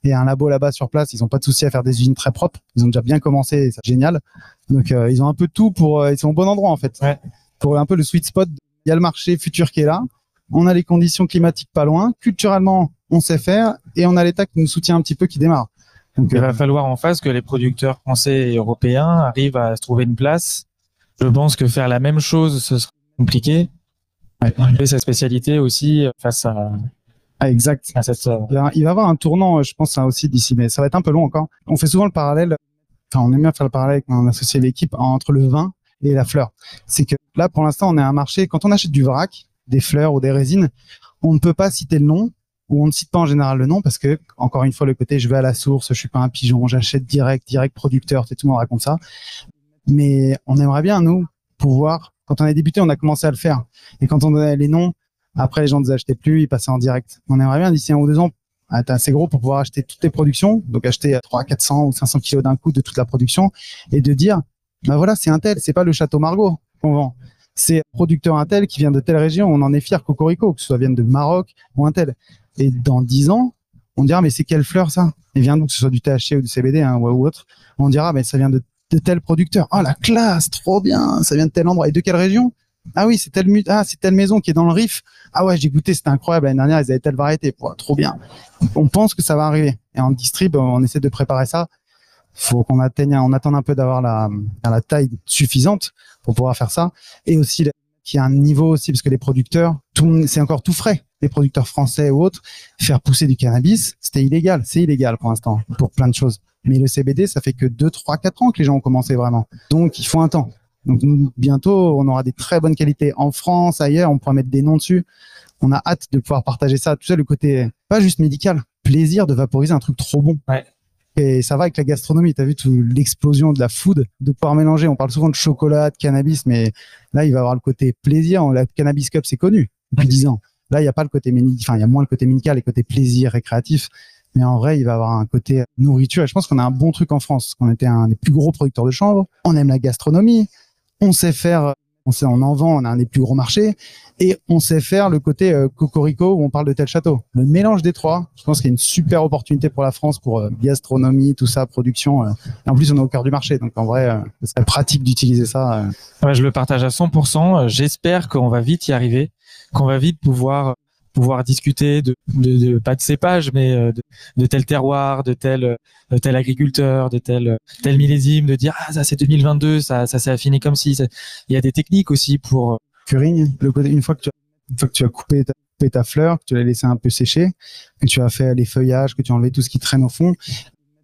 et un labo là-bas sur place. Ils ont pas de souci à faire des usines très propres. Ils ont déjà bien commencé, c'est génial. Donc euh, ils ont un peu tout pour, euh, ils sont au bon endroit en fait. Ouais. Pour un peu le sweet spot. Il y a le marché futur qui est là. On a les conditions climatiques pas loin. Culturellement, on sait faire et on a l'État qui nous soutient un petit peu, qui démarre. Donc Il euh, va falloir en face que les producteurs français et européens arrivent à se trouver une place. Je pense que faire la même chose, ce sera compliqué. Et sa spécialité aussi face à, ah, exact. cette. euh, Il va, y avoir un tournant, euh, je pense, hein, aussi d'ici, mais ça va être un peu long encore. On fait souvent le parallèle, enfin, on aime bien faire le parallèle avec mon associé l'équipe entre le vin et la fleur. C'est que là, pour l'instant, on est à un marché, quand on achète du vrac, des fleurs ou des résines, on ne peut pas citer le nom, ou on ne cite pas en général le nom, parce que, encore une fois, le côté, je vais à la source, je suis pas un pigeon, j'achète direct, direct producteur, c'est tout le monde raconte ça. Mais on aimerait bien, nous, pouvoir, quand on a débuté, on a commencé à le faire. Et quand on donnait les noms, après, les gens ne les achetaient plus, ils passaient en direct. On aimerait bien, d'ici un ou deux ans, être assez gros pour pouvoir acheter toutes les productions, donc acheter 300, 400 ou 500 kilos d'un coup de toute la production, et de dire, bah voilà, c'est un tel, c'est pas le château Margaux qu'on vend. C'est producteur un tel qui vient de telle région, on en est fier, Cocorico, que ce soit vienne de Maroc ou un tel. Et dans dix ans, on dira, mais c'est quelle fleur ça? Et vient d'où, que ce soit du THC ou du CBD hein, ou autre. On dira, mais ça vient de, de tel producteur. Oh, la classe, trop bien, ça vient de tel endroit. Et de quelle région? Ah oui, c'est telle, ah, c'est telle maison qui est dans le Rif. Ah ouais, j'ai goûté, c'était incroyable. L'année dernière, ils avaient telle variété. Trop bien. On pense que ça va arriver. Et en distrib, on essaie de préparer ça. Faut qu'on atteigne, on attend un peu d'avoir la, la taille suffisante pour pouvoir faire ça. Et aussi, qu'il y a un niveau aussi, parce que les producteurs, tout, c'est encore tout frais. Les producteurs français ou autres, faire pousser du cannabis, c'était illégal. C'est illégal pour l'instant, pour plein de choses. Mais le CBD, ça fait que 2, 3, 4 ans que les gens ont commencé vraiment. Donc, il faut un temps. Donc, nous, bientôt, on aura des très bonnes qualités en France, ailleurs, on pourra mettre des noms dessus. On a hâte de pouvoir partager ça. Tu sais, le côté, pas juste médical, plaisir de vaporiser un truc trop bon. Ouais. Et ça va avec la gastronomie. Tu as vu tout l'explosion de la food, de pouvoir mélanger. On parle souvent de chocolat, de cannabis, mais là, il va y avoir le côté plaisir. La Cannabis Cup, c'est connu depuis 10 ans. Là, il n'y a pas le côté médical, enfin, il y a moins le côté médical, le côté plaisir, récréatif. Mais en vrai, il va y avoir un côté nourriture. Et je pense qu'on a un bon truc en France. On était un des plus gros producteurs de chanvre. On aime la gastronomie. On sait faire, on sait, on en vend. On a un des plus gros marchés. Et on sait faire le côté euh, cocorico où on parle de tel château. Le mélange des trois, je pense qu'il y a une super opportunité pour la France pour euh, gastronomie, tout ça, production. euh. En plus, on est au cœur du marché. Donc, en vrai, ce serait pratique d'utiliser ça. je le partage à 100%. J'espère qu'on va vite y arriver, qu'on va vite pouvoir pouvoir discuter de, de, de- pas de cépage, mais euh, de, de tel terroir, de tel euh, de tel agriculteur, de tel tel millésime, de dire ah ça c'est 2022, ça ça s'est affiné comme si. Il y a des techniques aussi pour curing, une fois que tu as, une fois que tu as coupé ta, coupé ta fleur, que tu l'as laissé un peu sécher, que tu as fait les feuillages, que tu as enlevé tout ce qui traîne au fond,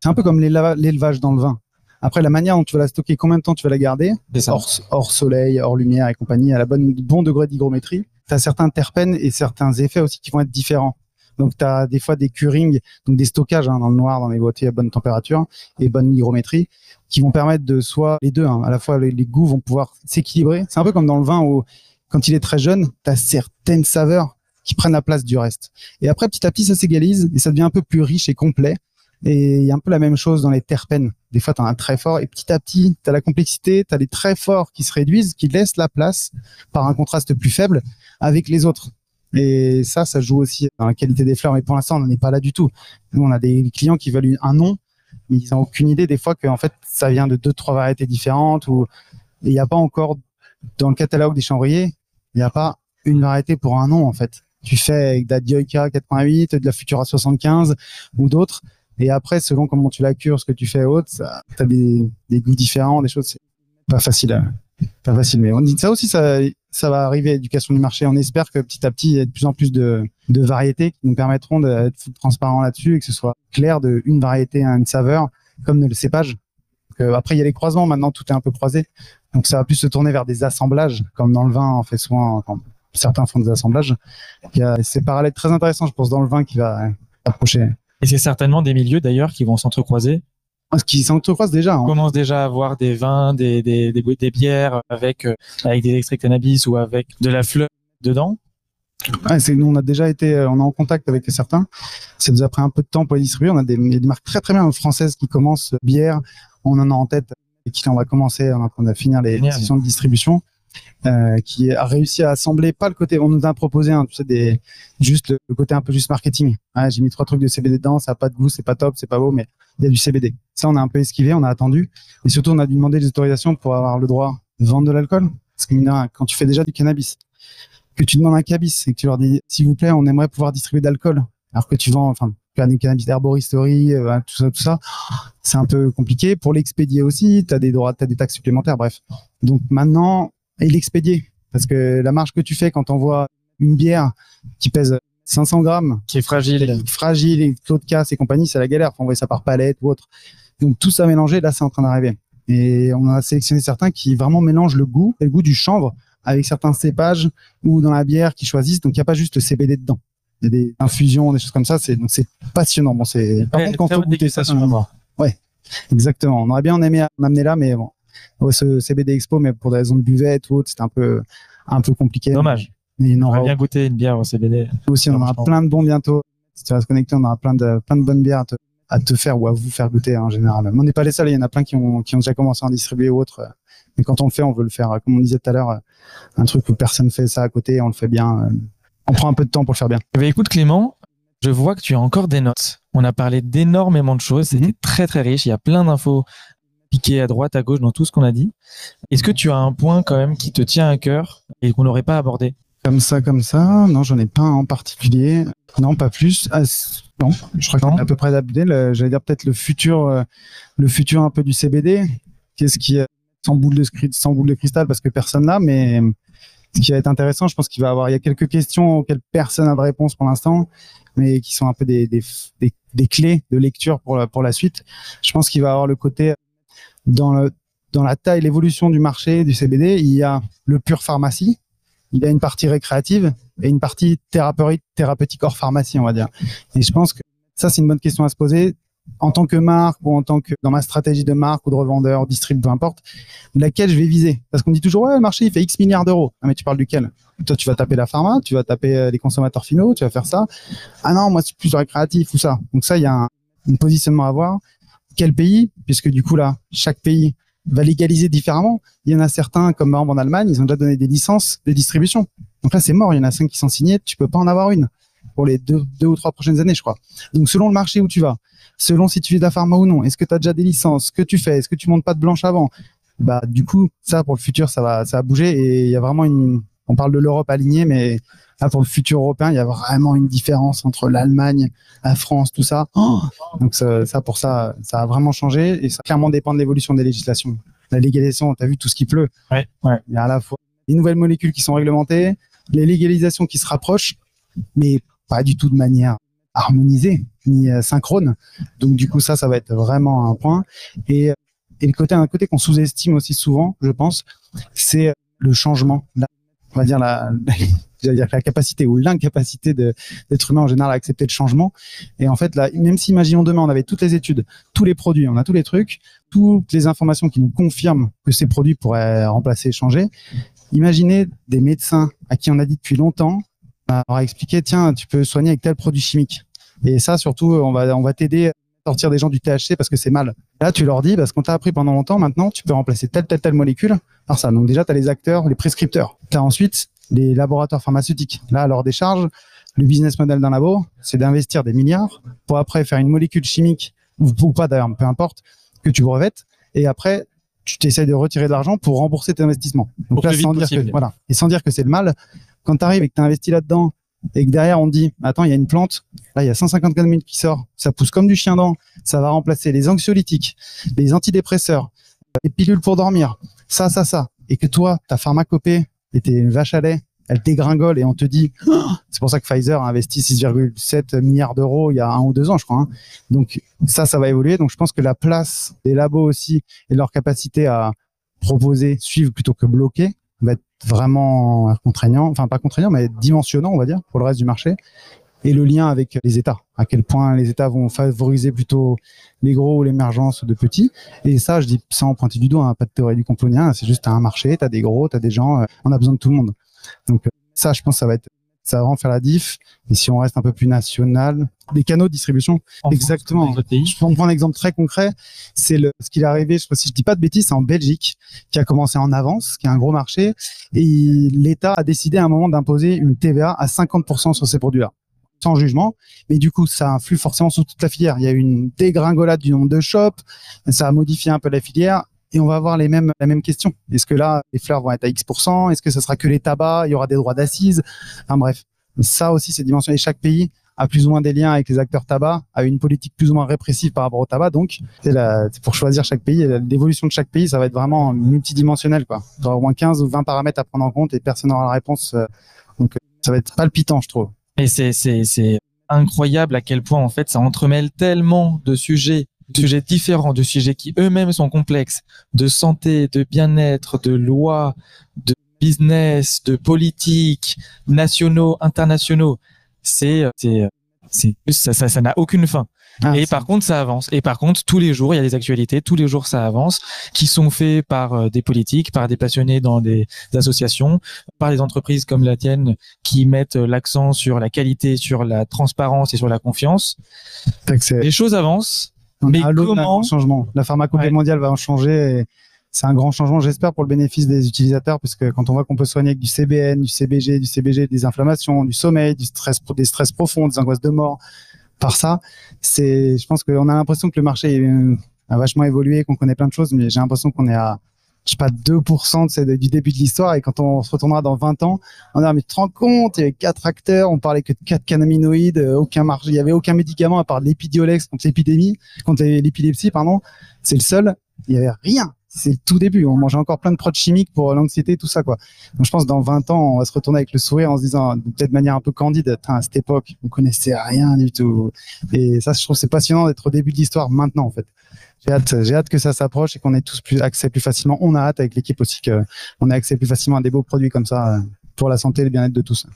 c'est un peu comme l'éleva- l'élevage dans le vin. Après, la manière dont tu vas la stocker, combien de temps tu vas la garder, hors, hors soleil, hors lumière et compagnie, à la bonne, bon degré d'hygrométrie, tu as certains terpènes et certains effets aussi qui vont être différents. Donc, tu as des fois des curings, donc des stockages hein, dans le noir, dans les boîtiers à bonne température et bonne hygrométrie, qui vont permettre de soit les deux, hein, à la fois les, les goûts vont pouvoir s'équilibrer. C'est un peu comme dans le vin où, quand il est très jeune, tu as certaines saveurs qui prennent la place du reste. Et après, petit à petit, ça s'égalise et ça devient un peu plus riche et complet. Et il y a un peu la même chose dans les terpènes. Des fois, tu as un très fort et petit à petit, tu as la complexité, tu as les très forts qui se réduisent, qui laissent la place par un contraste plus faible avec les autres. Et ça, ça joue aussi dans la qualité des fleurs. Mais pour l'instant, on n'en est pas là du tout. Nous, on a des clients qui veulent un nom, mais ils n'ont aucune idée des fois que en fait, ça vient de deux, trois variétés différentes ou il n'y a pas encore dans le catalogue des chanvriers, il n'y a pas une variété pour un nom en fait. Tu fais avec de la Dioica 88, de la Futura 75 ou d'autres. Et après, selon comment tu la cures, ce que tu fais autre, ça, t'as des, des goûts différents, des choses. Pas facile, à- pas facile. Mais on dit ça aussi, ça, ça va arriver à l'éducation du marché. On espère que petit à petit, il y a de plus en plus de, de variétés qui nous permettront d'être transparents là-dessus et que ce soit clair de une variété à une saveur, comme le cépage. Euh, après, il y a les croisements. Maintenant, tout est un peu croisé. Donc, ça va plus se tourner vers des assemblages, comme dans le vin, on fait souvent, quand certains font des assemblages. Il y a ces parallèles très intéressants, je pense, dans le vin qui va euh, approcher. Et c'est certainement des milieux d'ailleurs qui vont s'entrecroiser. Ce qui s'entrecroise déjà. hein. On commence déjà à avoir des vins, des des des, des bières avec euh, avec des extraits de cannabis ou avec de la fleur dedans. Ouais, c'est, nous, on a déjà été, euh, on est en contact avec certains. Ça nous a pris un peu de temps pour les distribuer. On a des, des marques très très bien françaises qui commencent euh, bière. On en a en tête et qui on va commencer, on en train de finir les Génial. sessions de distribution. Euh, qui a réussi à assembler pas le côté. On nous a proposé, hein, tu sais, des juste le, côté un peu juste marketing. J'ai mis trois trucs de CBD dedans, ça a pas de goût, c'est pas top, c'est pas beau, mais il y a du CBD. Ça, on a un peu esquivé, on a attendu, et surtout, on a dû demander des autorisations pour avoir le droit de vendre de l'alcool. Parce que quand tu fais déjà du cannabis, que tu demandes un cannabis et que tu leur dis, s'il vous plaît, on aimerait pouvoir distribuer d'alcool, alors que tu vends, enfin, du cannabis d'herboristerie, euh, tout ça, tout ça, c'est un peu compliqué. Pour l'expédier aussi, tu as des droits, tu as des taxes supplémentaires, bref. Donc maintenant, il l'expédier. Parce que la marge que tu fais quand on voit une bière qui pèse 500 grammes, qui est fragile, fragile, et taux de casse et compagnie, c'est la galère. Faut envoyer ça par palette ou autre. Donc tout ça mélangé, là, c'est en train d'arriver. Et on a sélectionné certains qui vraiment mélangent le goût, le goût du chanvre avec certains cépages ou dans la bière qui choisissent. Donc il n'y a pas juste le CBD dedans. Il y a des infusions, des choses comme ça. C'est donc c'est passionnant. Bon, c'est par contre quand on goûter ça, ouais, exactement. On aurait bien aimé en amener là, mais bon, ce CBD Expo, mais pour des raisons de buvette ou autre, c'était un peu un peu compliqué. Dommage. Mais on aurait bien goûté une bière au CBD. Aussi, on aura plein de bons bientôt. Si tu vas se connecter, on aura plein de plein de bonnes bières à te faire ou à vous faire goûter en général. on n'est pas les seuls, il y en a plein qui ont, qui ont déjà commencé à en distribuer ou autre. Mais quand on le fait, on veut le faire, comme on disait tout à l'heure, un truc où personne fait ça à côté, on le fait bien. On prend un peu de temps pour le faire bien. Eh ben, écoute Clément, je vois que tu as encore des notes. On a parlé d'énormément de choses, c'était mhm. très très riche, il y a plein d'infos piquées à droite, à gauche dans tout ce qu'on a dit. Est-ce que tu as un point quand même qui te tient à cœur et qu'on n'aurait pas abordé? Comme ça, comme ça, non, j'en ai pas en particulier. Non, pas plus. Ah, non, je crois qu'on est à peu près adapté. J'allais dire peut-être le futur, euh, le futur un peu du CBD. Qu'est-ce qui est sans boule de sans boule de cristal parce que personne n'a, mais ce qui va être intéressant, je pense qu'il va y avoir, il y a quelques questions auxquelles personne n'a de réponse pour l'instant, mais qui sont un peu des, des, des, clés de lecture pour la, pour la suite. Je pense qu'il va y avoir le côté dans le, dans la taille, l'évolution du marché du CBD, il y a le pur pharmacie, il y a une partie récréative et une partie thérapeutique, thérapeutique hors pharmacie, on va dire. Et je pense que ça, c'est une bonne question à se poser en tant que marque ou en tant que dans ma stratégie de marque ou de revendeur, distrib, peu importe, laquelle je vais viser? Parce qu'on dit toujours, ouais, le marché, il fait X milliards d'euros. Ah, mais tu parles duquel? Toi, tu vas taper la pharma, tu vas taper euh, les consommateurs finaux, tu vas faire ça. Ah non, moi, c'est plus récréatif ou ça. Donc ça, il y a un, un positionnement à avoir. Quel pays? Puisque du coup, là, chaque pays va légaliser différemment. Il y en a certains, comme en Allemagne, ils ont déjà donné des licences de distribution. Donc là, c'est mort. Il y en a cinq qui sont signés. Tu peux pas en avoir une pour les deux, deux ou trois prochaines années, je crois. Donc, selon le marché où tu vas, selon si tu fais de la pharma ou non, est-ce que tu as déjà des licences, ce que tu fais, est-ce que tu montes pas de blanche avant, bah, du coup, ça, pour le futur, ça va, ça va bouger et il y a vraiment une, on parle de l'Europe alignée, mais là, pour le futur européen, il y a vraiment une différence entre l'Allemagne, la France, tout ça. Oh Donc, ça, ça, pour ça, ça a vraiment changé et ça clairement dépend de l'évolution des législations. La légalisation, tu as vu tout ce qui pleut. Ouais, ouais. Il y a à la fois les nouvelles molécules qui sont réglementées, les légalisations qui se rapprochent, mais pas du tout de manière harmonisée ni euh, synchrone. Donc du coup ça, ça va être vraiment un point. Et, et le côté un côté qu'on sous-estime aussi souvent, je pense, c'est le changement. On va dire la, capacité ou l'incapacité d'être humain en général à accepter le changement. Et en fait, là, même si, imaginons demain, on avait toutes les études, tous les produits, on a tous les trucs, toutes les informations qui nous confirment que ces produits pourraient remplacer, changer. Imaginez des médecins à qui on a dit depuis longtemps on va expliquer, tiens, tu peux soigner avec tel produit chimique. Et ça, surtout, on va, on va t'aider à sortir des gens du THC parce que c'est mal. Là, tu leur dis, parce qu'on t'a appris pendant longtemps, maintenant, tu peux remplacer telle, telle, telle molécule par ça. Donc déjà, tu as les acteurs, les prescripteurs. Tu as ensuite les laboratoires pharmaceutiques. Là, à leur décharge, le business model d'un labo, c'est d'investir des milliards pour après faire une molécule chimique, ou pas d'ailleurs, peu importe, que tu brevettes. Et après, tu t'essayes de retirer de l'argent pour rembourser tes investissements. Donc là, sans dire que, voilà. Et sans dire que c'est le mal, quand tu arrives et que tu investi là-dedans et que derrière on te dit attends il y a une plante là il y a 154 000 qui sort ça pousse comme du chien dent ça va remplacer les anxiolytiques les antidépresseurs les pilules pour dormir ça ça ça et que toi ta pharmacopée et tes vaches à lait elle dégringole et on te dit c'est pour ça que Pfizer a investi 6,7 milliards d'euros il y a un ou deux ans je crois hein. donc ça ça va évoluer donc je pense que la place des labos aussi et leur capacité à proposer suivre plutôt que bloquer va être vraiment contraignant, enfin pas contraignant, mais dimensionnant, on va dire, pour le reste du marché. Et le lien avec les États, à quel point les États vont favoriser plutôt les gros ou l'émergence de petits. Et ça, je dis sans pointer du doigt, hein, pas de théorie du complot c'est juste un marché, tu as des gros, tu as des gens, euh, on a besoin de tout le monde. Donc ça, je pense, ça va être Ça va vraiment faire la diff. Et si on reste un peu plus national, des canaux de distribution. En Exactement. France, pays. Je prendre un exemple très concret. C'est ce qu'il est arrivé, je sais pas si je dis pas de bêtises, c'est en Belgique, qui a commencé en avance, qui est un gros marché. Et l'État a décidé à un moment d'imposer une TVA à 50% sur ces produits-là. Sans jugement. Mais du coup, ça influe forcément sur toute la filière. Il y a eu une dégringolade du nombre de shops. Ça a modifié un peu la filière. Et on va avoir les mêmes, la même question. Est-ce que là, les fleurs vont être à X%? Est-ce que ce sera que les tabacs? Il y aura des droits d'assises? Enfin bref. Ça aussi, c'est dimensionné. Chaque pays a plus ou moins des liens avec les acteurs tabac, a une politique plus ou moins répressive par rapport au tabac. Donc, c'est pour choisir chaque pays. L'évolution de chaque pays, ça va être vraiment multidimensionnel, quoi. Il y aura au moins 15 ou 20 paramètres à prendre en compte et personne n'aura la réponse. euh, Donc, euh, ça va être palpitant, je trouve. Et c'est, c'est, c'est incroyable à quel point, en fait, ça entremêle tellement de sujets, de sujets différents, de sujets qui eux-mêmes sont complexes, de santé, de bien-être, de loi, de business, de politique, nationaux, internationaux. C'est, c'est, c'est, ça, ça, ça n'a aucune fin. Ah, et par contre, ça avance. Et par contre, tous les jours, il y a des actualités. Tous les jours, ça avance, qui sont faits par euh, des politiques, par des passionnés dans des associations, par des entreprises comme la tienne qui mettent euh, l'accent sur la qualité, sur la transparence et sur la confiance. Les choses avancent. on mais d'un comment- grand changement. La pharmacopée Ouais. mondiale va en changer. et C'est un grand changement, j'espère, pour le bénéfice des utilisateurs, parce que quand on voit qu'on peut soigner avec du CBN, du CBG, du CBG, des inflammations, du sommeil, du stress, des stress profonds, des angoisses de mort, par ça, c'est, je pense qu'on a l'impression que le marché euh, a vachement évolué, qu'on connaît plein de choses, mais j'ai l'impression qu'on est à, je sais pas, 2% de du début de l'histoire, et quand on se retournera dans 20 ans, on a, mais tu te rends compte, il y avait quatre acteurs, on parlait que de quatre cannabinoïdes, euh, aucun marché, il y avait aucun médicament à part l'épidiolex contre l'épidémie, contre l'épilepsie, pardon. C'est le seul. Il y avait rien. C'est le tout début. On mangeait encore plein de prods chimiques pour l'anxiété, tout ça, quoi. Donc, je pense, dans 20 ans, on va se retourner avec le sourire en se disant, peut-être de manière un peu candide, à cette époque, on connaissait rien du tout. Et ça, je trouve, c'est passionnant d'être au début de l'histoire maintenant, en fait. J'ai hâte, j'ai hâte que ça s'approche et qu'on ait tous plus accès plus facilement. On a hâte avec l'équipe aussi qu'on ait accès plus facilement à des beaux produits comme ça euh, pour la santé et le bien-être de tous.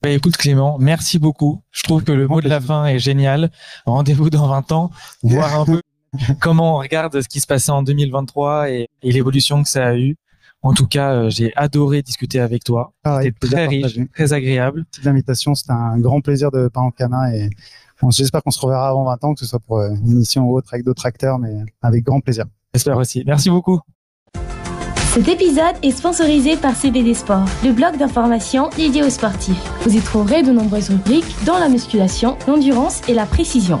Bah, écoute Clément, merci beaucoup. Je trouve que le mot de la fin est génial. Rendez-vous dans 20 ans, voir un peu comment on regarde ce qui se passait en 2023 et, et l'évolution que ça a eu. En tout cas, euh, j'ai adoré discuter avec toi. Pareil, C'était très riche, partagé. très agréable. Merci de l'invitation. C'était un grand plaisir de parler en Cana et bon, j'espère qu'on se reverra avant 20 ans, que ce soit pour euh, une émission ou autre avec d'autres acteurs, mais avec grand plaisir. J'espère aussi. Merci beaucoup. Cet épisode est sponsorisé par CBD Sport, le blog d'information dédié aux sportifs. Vous y trouverez de nombreuses rubriques dans la musculation, l'endurance et la précision.